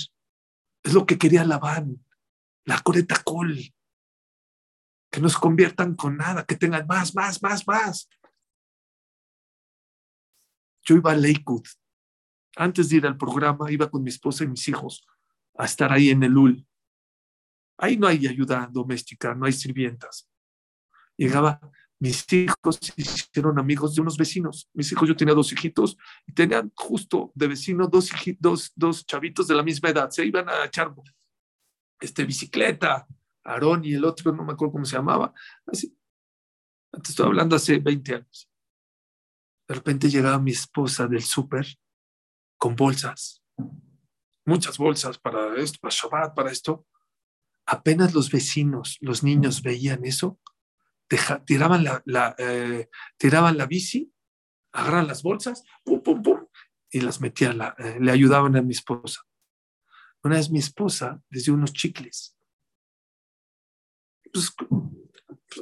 [SPEAKER 1] Es lo que quería Labán, la coreta col. Que nos conviertan con nada, que tengan más, más, más, más. Yo iba a Lakewood. Antes de ir al programa, iba con mi esposa y mis hijos a estar ahí en el UL. Ahí no hay ayuda doméstica, no hay sirvientas. Llegaba, mis hijos se hicieron amigos de unos vecinos. Mis hijos, yo tenía dos hijitos y tenían justo de vecino dos, dos, dos chavitos de la misma edad. Se iban a echar este, bicicleta, Aarón y el otro, no me acuerdo cómo se llamaba. Así. Antes estoy hablando hace 20 años. De repente llegaba mi esposa del súper con bolsas, muchas bolsas para esto, para Shabbat, para esto. Apenas los vecinos, los niños veían eso, tiraban la, eh, tiraban la bici, agarraban las bolsas, pum, pum, pum, y las metían, eh, le ayudaban a mi esposa. Una vez mi esposa les dio unos chicles. Pues,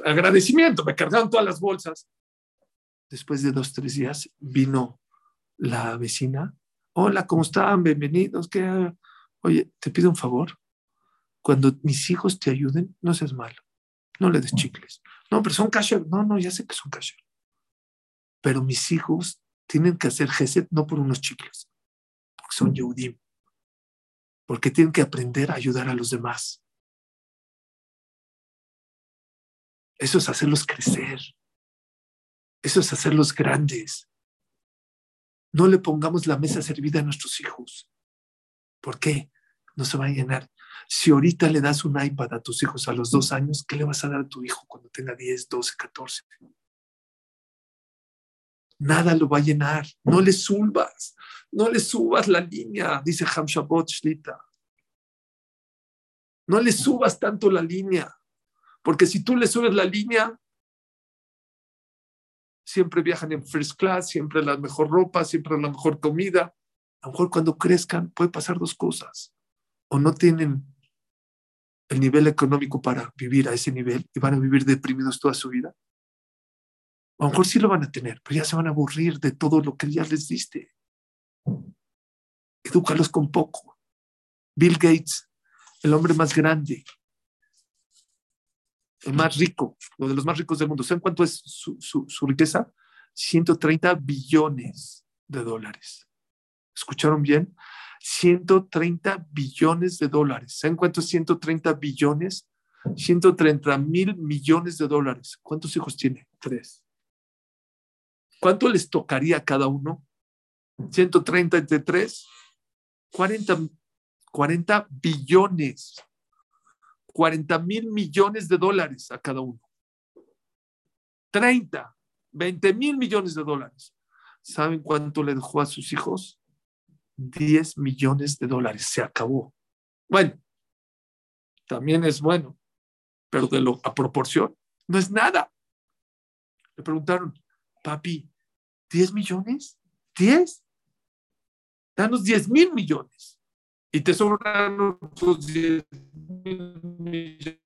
[SPEAKER 1] agradecimiento, me cargaron todas las bolsas después de dos, tres días, vino la vecina. Hola, ¿cómo están? Bienvenidos. ¿Qué? Oye, te pido un favor. Cuando mis hijos te ayuden, no seas malo. No le des chicles. No, pero son kasher. No, no, ya sé que son kasher. Pero mis hijos tienen que hacer geset no por unos chicles, porque son Yehudim. Porque tienen que aprender a ayudar a los demás. Eso es hacerlos crecer. Eso es hacerlos grandes. No le pongamos la mesa servida a nuestros hijos. ¿Por qué? No se va a llenar. Si ahorita le das un iPad a tus hijos a los dos años, ¿qué le vas a dar a tu hijo cuando tenga 10, 12, 14? Nada lo va a llenar. No le subas. No le subas la línea, dice Hamshabot Shlita. No le subas tanto la línea. Porque si tú le subes la línea, siempre viajan en first class, siempre la mejor ropa, siempre la mejor comida. A lo mejor cuando crezcan puede pasar dos cosas. O no tienen el nivel económico para vivir a ese nivel y van a vivir deprimidos toda su vida. A lo mejor sí lo van a tener, pero ya se van a aburrir de todo lo que ya les diste. Edúcalos con poco. Bill Gates, el hombre más grande, el más rico, uno de los más ricos del mundo. ¿Saben cuánto es su, su riqueza? 130 billones de dólares. ¿Escucharon bien? 130 billones de dólares. ¿Saben cuánto es 130 billones? 130 mil millones de dólares. ¿Cuántos hijos tiene? Tres. ¿Cuánto les tocaría a cada uno? 130 entre tres. 40, 40 billones. 40 mil millones de dólares a cada uno. 30, 20 mil millones de dólares. ¿Saben cuánto le dejó a sus hijos? 10 millones de dólares. Se acabó. Bueno, también es bueno, pero de lo a proporción no es nada. Le preguntaron, papi, ¿10 millones? ¿10? Danos 10 mil millones. Y te sobran otros 10 mil millones.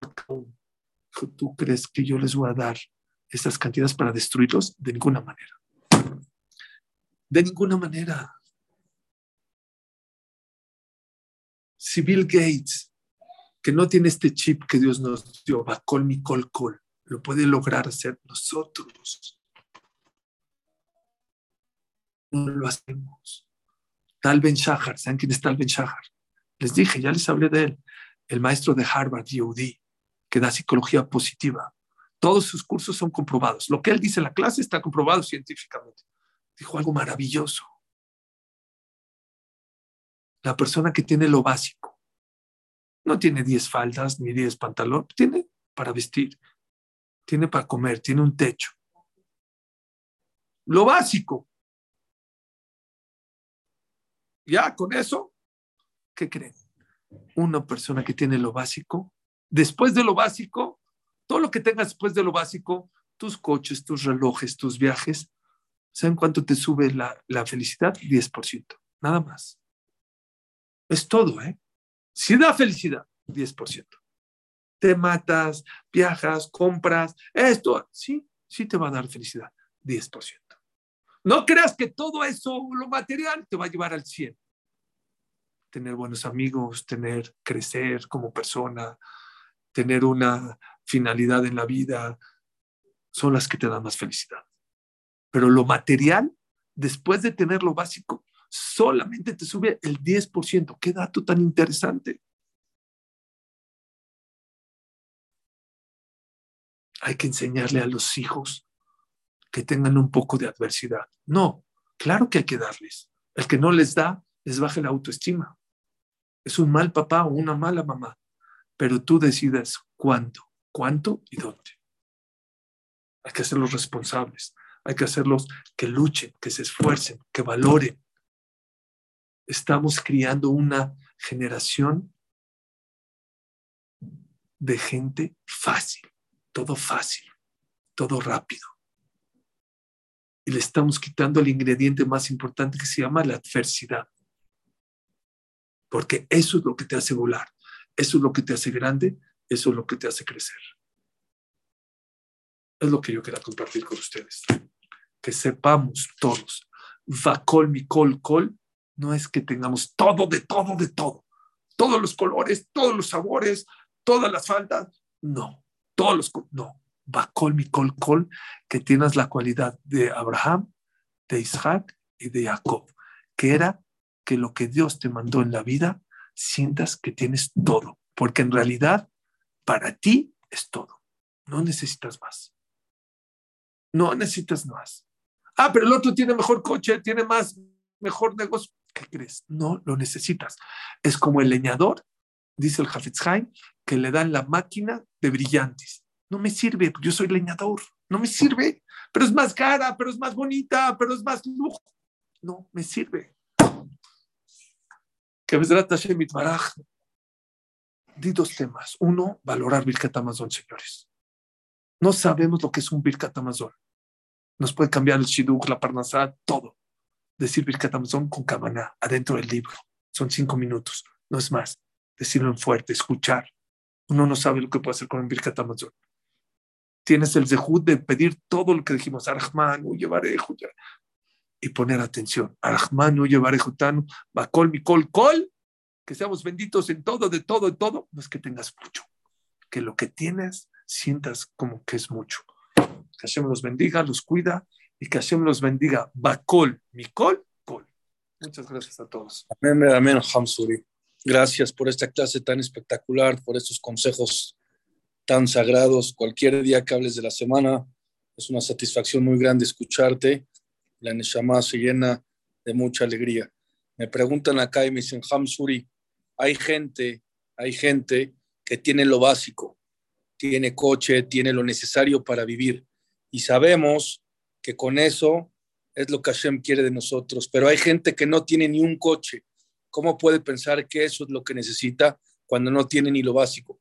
[SPEAKER 1] ¿Tú crees que yo les voy a dar esas cantidades para destruirlos? De ninguna manera. De ninguna manera. Si Bill Gates, que no tiene este chip que Dios nos dio, va col mi col col, lo puede lograr hacer nosotros. No lo hacemos. Tal Ben Shahar, ¿saben quién es Tal Ben Shahar? Les dije, ya les hablé de él, el maestro de Harvard, UD, que da psicología positiva. Todos sus cursos son comprobados. Lo que él dice en la clase está comprobado científicamente. Dijo algo maravilloso la persona que tiene lo básico. No tiene 10 faldas ni 10 pantalones, tiene para vestir, tiene para comer, tiene un techo. Lo básico. Ya con eso, ¿qué creen? Una persona que tiene lo básico, después de lo básico, todo lo que tengas después de lo básico, tus coches, tus relojes, tus viajes, ¿saben cuánto te sube la, la felicidad? 10%, nada más. Es todo, ¿eh? Si da felicidad, 10%. Te matas, viajas, compras, esto, sí, sí te va a dar felicidad, 10%. No creas que todo eso, lo material, te va a llevar al 100. Tener buenos amigos, tener, crecer como persona, tener una finalidad en la vida, son las que te dan más felicidad. Pero lo material, después de tener lo básico, solamente te sube el 10%. Qué dato tan interesante. Hay que enseñarle a los hijos que tengan un poco de adversidad. No, claro que hay que darles. El que no les da, les baja la autoestima. Es un mal papá o una mala mamá, pero tú decides cuánto, cuánto y dónde. Hay que hacerlos responsables, hay que hacerlos que luchen, que se esfuercen, que valoren, estamos criando una generación de gente fácil, todo fácil, todo rápido. Le estamos quitando el ingrediente más importante que se llama la adversidad. Porque eso es lo que te hace volar, eso es lo que te hace grande, eso es lo que te hace crecer. Es lo que yo quería compartir con ustedes. Que sepamos todos, va col mi col col, no es que tengamos todo, de todo, de todo. Todos los colores, todos los sabores, todas las faldas. No, todos los, no. Bacol, mi col, col, que tienes la cualidad de Abraham, de Isaac y de Jacob, que era que lo que Dios te mandó en la vida, sientas que tienes todo, porque en realidad para ti es todo, no necesitas más. No necesitas más. Ah, pero el otro tiene mejor coche, tiene más, mejor negocio. ¿Qué crees? No lo necesitas. Es como el leñador, dice el Hafetz que le dan la máquina de brillantes. No me sirve, yo soy leñador. No me sirve, pero es más cara, pero es más bonita, pero es más lujo. No me sirve. Que di dos temas. Uno, valorar Birkat Amazon, señores. No sabemos lo que es un Birkat Amazon. Nos puede cambiar el Shiduk, la Parnasá, todo. Decir Birkat Amazon con cabana, adentro del libro. Son cinco minutos, no es más. Decirlo en fuerte, escuchar. Uno no sabe lo que puede hacer con un Birkat Amazon. Tienes el zehut de pedir todo lo que dijimos, Arahman, llevaré y poner atención. Arahman, llevaré Tanu, Bakol, Mikol, Kol, que seamos benditos en todo, de todo, de todo, no es que tengas mucho, que lo que tienes sientas como que es mucho. Que Hashem los bendiga, los cuida y que Hashem los bendiga. Bakol, Mikol, Kol. Muchas gracias a todos.
[SPEAKER 2] Amén, amén, Hamsuri. Gracias por esta clase tan espectacular, por estos consejos tan sagrados. Cualquier día que hables de la semana, es una satisfacción muy grande escucharte. La Neshama se llena de mucha alegría. Me preguntan acá y me dicen, Hamsuri, hay gente, hay gente que tiene lo básico, tiene coche, tiene lo necesario para vivir. Y sabemos que con eso es lo que Hashem quiere de nosotros. Pero hay gente que no tiene ni un coche. ¿Cómo puede pensar que eso es lo que necesita cuando no tiene ni lo básico?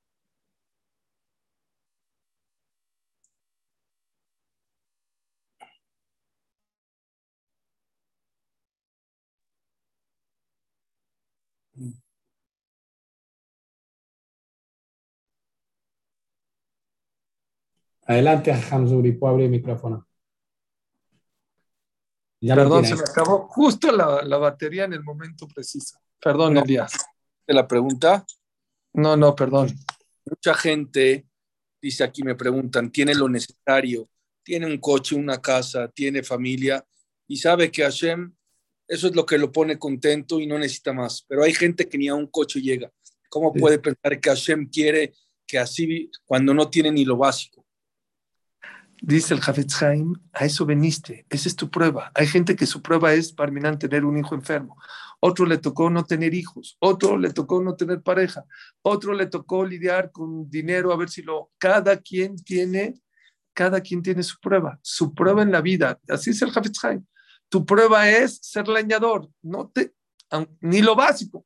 [SPEAKER 3] Adelante, Hamzuri, puedo abrir el micrófono.
[SPEAKER 1] Perdón, se me acabó justo la, batería en el momento preciso. Perdón, no, Elías.
[SPEAKER 2] ¿Te la pregunta?
[SPEAKER 1] No, no, perdón.
[SPEAKER 2] Mucha gente, dice aquí, me preguntan, tiene lo necesario, tiene un coche, una casa, tiene familia y sabe que Hashem, eso es lo que lo pone contento y no necesita más. Pero hay gente que ni a un coche llega. ¿Cómo puede pensar que Hashem quiere que así, cuando no tiene ni lo básico?
[SPEAKER 1] Dice el Jafetz Haim, a eso veniste, esa es tu prueba. Hay gente que su prueba es para tener un hijo enfermo. Otro le tocó no tener hijos, otro le tocó no tener pareja, otro le tocó lidiar con dinero a ver si lo. Cada quien tiene, cada quien tiene su prueba, su prueba en la vida. Así es el Jafetz Haim. Tu prueba es ser leñador, no te, ni lo básico,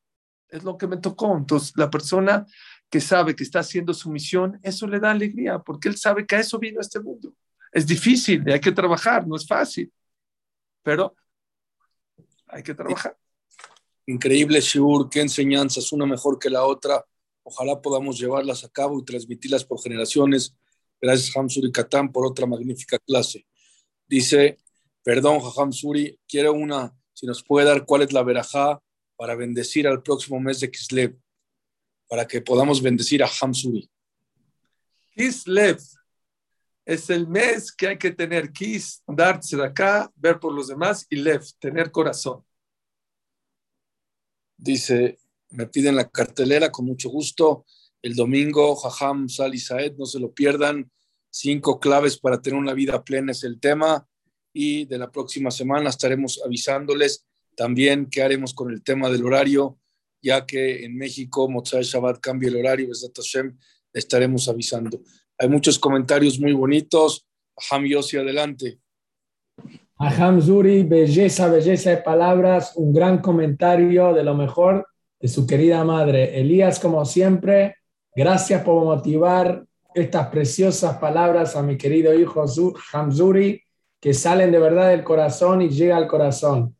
[SPEAKER 1] es lo que me tocó. Entonces, la persona que sabe que está haciendo su misión, eso le da alegría, porque él sabe que a eso vino este mundo. Es difícil, hay que trabajar, no es fácil, pero hay que trabajar.
[SPEAKER 2] Increíble, Shiur, qué enseñanzas, una mejor que la otra. Ojalá podamos llevarlas a cabo y transmitirlas por generaciones. Gracias, Hamsuri Katán, por otra magnífica clase. Dice, perdón, Hamsuri, quiero una, si nos puede dar cuál es la verajá para bendecir al próximo mes de Kislev, para que podamos bendecir a Hamsuri.
[SPEAKER 1] Kislev es el mes que hay que tener kis, darse de acá, ver por los demás y lev, tener corazón.
[SPEAKER 2] Dice, me piden la cartelera con mucho gusto. El domingo, Jajam Sal y Saed, no se lo pierdan. Cinco claves para tener una vida plena es el tema. Y de la próxima semana estaremos avisándoles también qué haremos con el tema del horario, ya que en México, Motzai Shabbat cambia el horario, Hashem, estaremos avisando. Hay muchos comentarios muy bonitos. Aham Yossi, adelante.
[SPEAKER 3] Aham Zuri, belleza, belleza de palabras, un gran comentario de lo mejor de su querida madre. Elías, como siempre, gracias por motivar estas preciosas palabras a mi querido hijo Hamzuri, que salen de verdad del corazón y llega al corazón.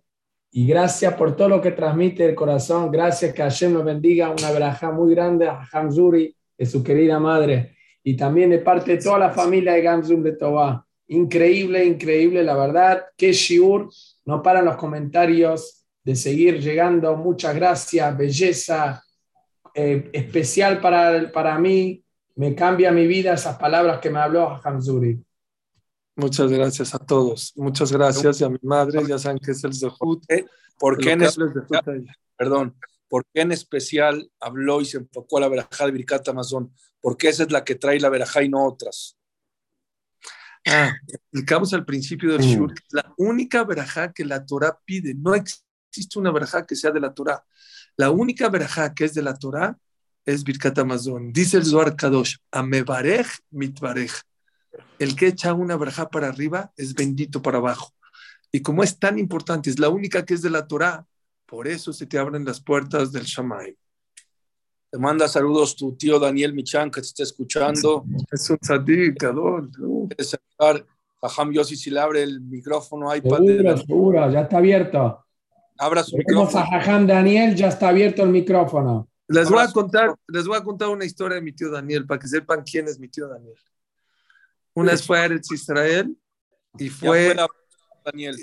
[SPEAKER 3] Y gracias por todo lo que transmite el corazón. Gracias que Hashem nos bendiga. Una veraja muy grande a Hamzuri, de su querida madre y también de parte de toda la familia de Gamsum de Tobá. Increíble, increíble, la verdad. Qué shiur. No paran los comentarios de seguir llegando. Muchas gracias, belleza. Eh, especial para, para mí. Me cambia mi vida esas palabras que me habló Hamzuri.
[SPEAKER 1] Muchas gracias a todos. Muchas gracias y a mi madre. Ya saben que es el Zehut.
[SPEAKER 2] ¿Por qué en especial, perdón, ¿por qué en especial habló y se enfocó a la verajá de Birkat Amazon? porque esa es la que trae la verajá y no otras.
[SPEAKER 1] Ah, explicamos al principio del
[SPEAKER 3] Mm.
[SPEAKER 1] shur, la única verajá que la Torah pide. No existe una verajá que sea de la Torah. La única verajá que es de la Torah es Birkat Amazon. Dice el Zohar Kadosh, Amebarej mitbarej. El que echa una verajá para arriba es bendito para abajo. Y como es tan importante, es la única que es de la Torah, por eso se te abren las puertas del Shammai.
[SPEAKER 2] Te manda saludos tu tío Daniel Michan, que te está escuchando.
[SPEAKER 1] Es un tzadik,
[SPEAKER 2] Jajam Yossi si le abre el micrófono, iPad.
[SPEAKER 3] Seguro, seguro, ya está abierto.
[SPEAKER 2] Abra su
[SPEAKER 3] Tenemos a
[SPEAKER 2] micrófono.
[SPEAKER 3] Jajam Daniel, ya está abierto el micrófono.
[SPEAKER 1] Les voy, a contar, les voy a contar una historia de mi tío Daniel para que sepan quién es mi tío Daniel. Una vez fue a Eretz Israel y fue,
[SPEAKER 2] fue la- Daniel.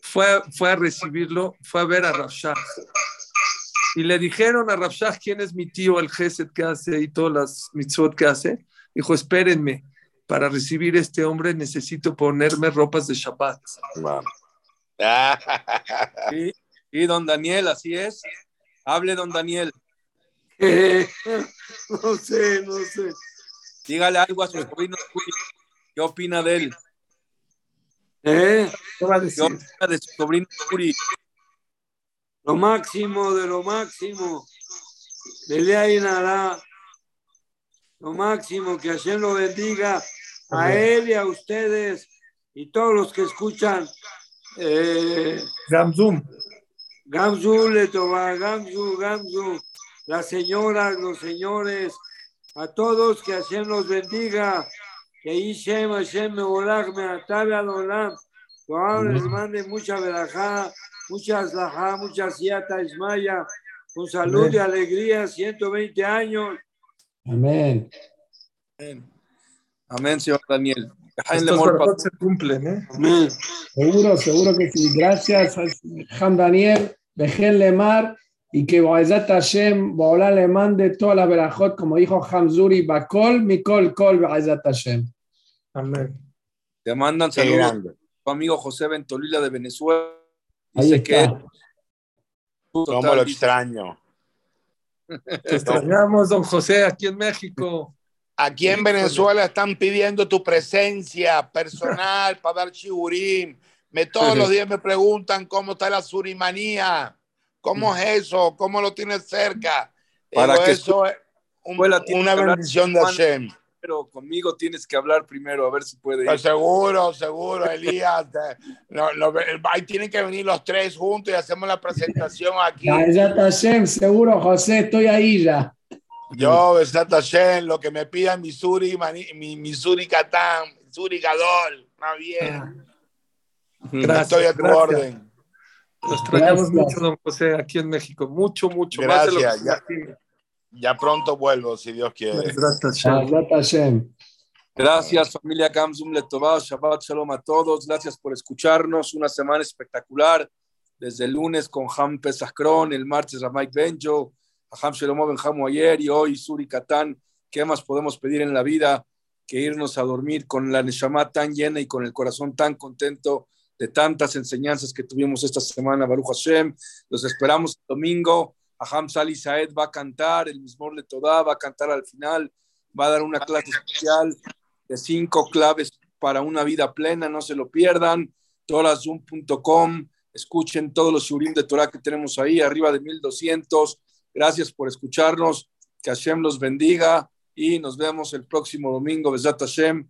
[SPEAKER 1] fue, fue a recibirlo, fue a ver a Rafshah. Y le dijeron a Rafshah quién es mi tío, el Gesed que hace y todas las mitzvot que hace. Dijo, espérenme, para recibir este hombre necesito ponerme ropas de Shabbat.
[SPEAKER 2] Sí, y don Daniel, así es. Hable, don Daniel.
[SPEAKER 1] no sé, no sé.
[SPEAKER 2] Dígale algo a su sobrino. ¿Qué opina de él?
[SPEAKER 4] ¿Eh?
[SPEAKER 1] ¿Qué va a
[SPEAKER 2] ¿Qué
[SPEAKER 1] decir?
[SPEAKER 2] opina de su sobrino Yuri?
[SPEAKER 4] Lo máximo de lo máximo. Belea y Nara. Lo máximo, que Hashem lo bendiga a
[SPEAKER 1] Amén.
[SPEAKER 4] él y a ustedes y todos los que escuchan. Eh,
[SPEAKER 1] Gamzum.
[SPEAKER 4] Gamzu, Letová, Gamzu, Gamzu, las señoras, los señores, a todos que Hashem los bendiga. Que Ishem, Hashem, Meolach, Meatabe Adolam. Loam les mande mucha verajá, mucha zahá, mucha siata, ismaya, con salud
[SPEAKER 1] Amén.
[SPEAKER 4] y alegría, 120 años.
[SPEAKER 3] Amén.
[SPEAKER 2] Amén. Amén, señor Daniel.
[SPEAKER 1] Estos se cumplen, ¿eh?
[SPEAKER 4] Amén.
[SPEAKER 3] Seguro, seguro que sí. Gracias, Jajam Daniel, Bejel Lemar, y que Baezat Hashem, Baola le mande toda la verajot, como dijo Hamzuri, Bakol, Mikol, Kol, Baezat Hashem.
[SPEAKER 1] Amén.
[SPEAKER 2] Te mandan saludos tu amigo José Ventolila de Venezuela.
[SPEAKER 3] Ahí
[SPEAKER 2] Dice que
[SPEAKER 3] está.
[SPEAKER 5] ¿Cómo
[SPEAKER 2] total,
[SPEAKER 5] lo extraño?
[SPEAKER 1] Te extrañamos, don José, aquí en México.
[SPEAKER 5] Aquí en Venezuela están pidiendo tu presencia personal para dar chiburín. Me, todos los días me preguntan cómo está la surimanía. ¿Cómo es eso? ¿Cómo lo tienes cerca?
[SPEAKER 2] Para
[SPEAKER 5] Digo,
[SPEAKER 2] que
[SPEAKER 5] eso es un- una bendición de. Hashem.
[SPEAKER 2] pero conmigo tienes que hablar primero, a ver si puede ir.
[SPEAKER 5] Pues seguro, seguro, Elías. te- no, no, ahí tienen que venir los tres juntos y hacemos la presentación aquí.
[SPEAKER 3] Baezat Hashem, seguro, José, estoy ahí ya.
[SPEAKER 5] Yo, Besat Hashem, lo que me pidan Missouri, Mani- mi Missouri Catán, Missouri Gadol. Está bien.
[SPEAKER 1] Gracias,
[SPEAKER 5] Estoy a tu
[SPEAKER 1] gracias.
[SPEAKER 5] orden.
[SPEAKER 1] Lo extrañamos
[SPEAKER 3] Gracias.
[SPEAKER 1] mucho, don José, aquí en México. Mucho, mucho. más de lo que
[SPEAKER 5] Gracias, ya. Ya pronto vuelvo, si Dios quiere.
[SPEAKER 1] Gracias.
[SPEAKER 2] Gracias, familia Gamsum Letová, Shabbat Shalom a todos. Gracias por escucharnos. Una semana espectacular. Desde el lunes con Ham Pesachron, el martes a Mike Benjo, a Ham Shalom Benjamo ayer y hoy Suri Katán. ¿Qué más podemos pedir en la vida que irnos a dormir con la Neshama tan llena y con el corazón tan contento de tantas enseñanzas que tuvimos esta semana, Baruch Hashem? Los esperamos domingo. Aham Sali Saed va a cantar, el mismo Letodá va a cantar al final, va a dar una clase especial de cinco claves para una vida plena, no se lo pierdan. Torazoom.com, escuchen todos los shurim de Torah que tenemos ahí, arriba de 1200. Gracias por escucharnos, que Hashem los bendiga y nos vemos el próximo domingo, Besat Hashem.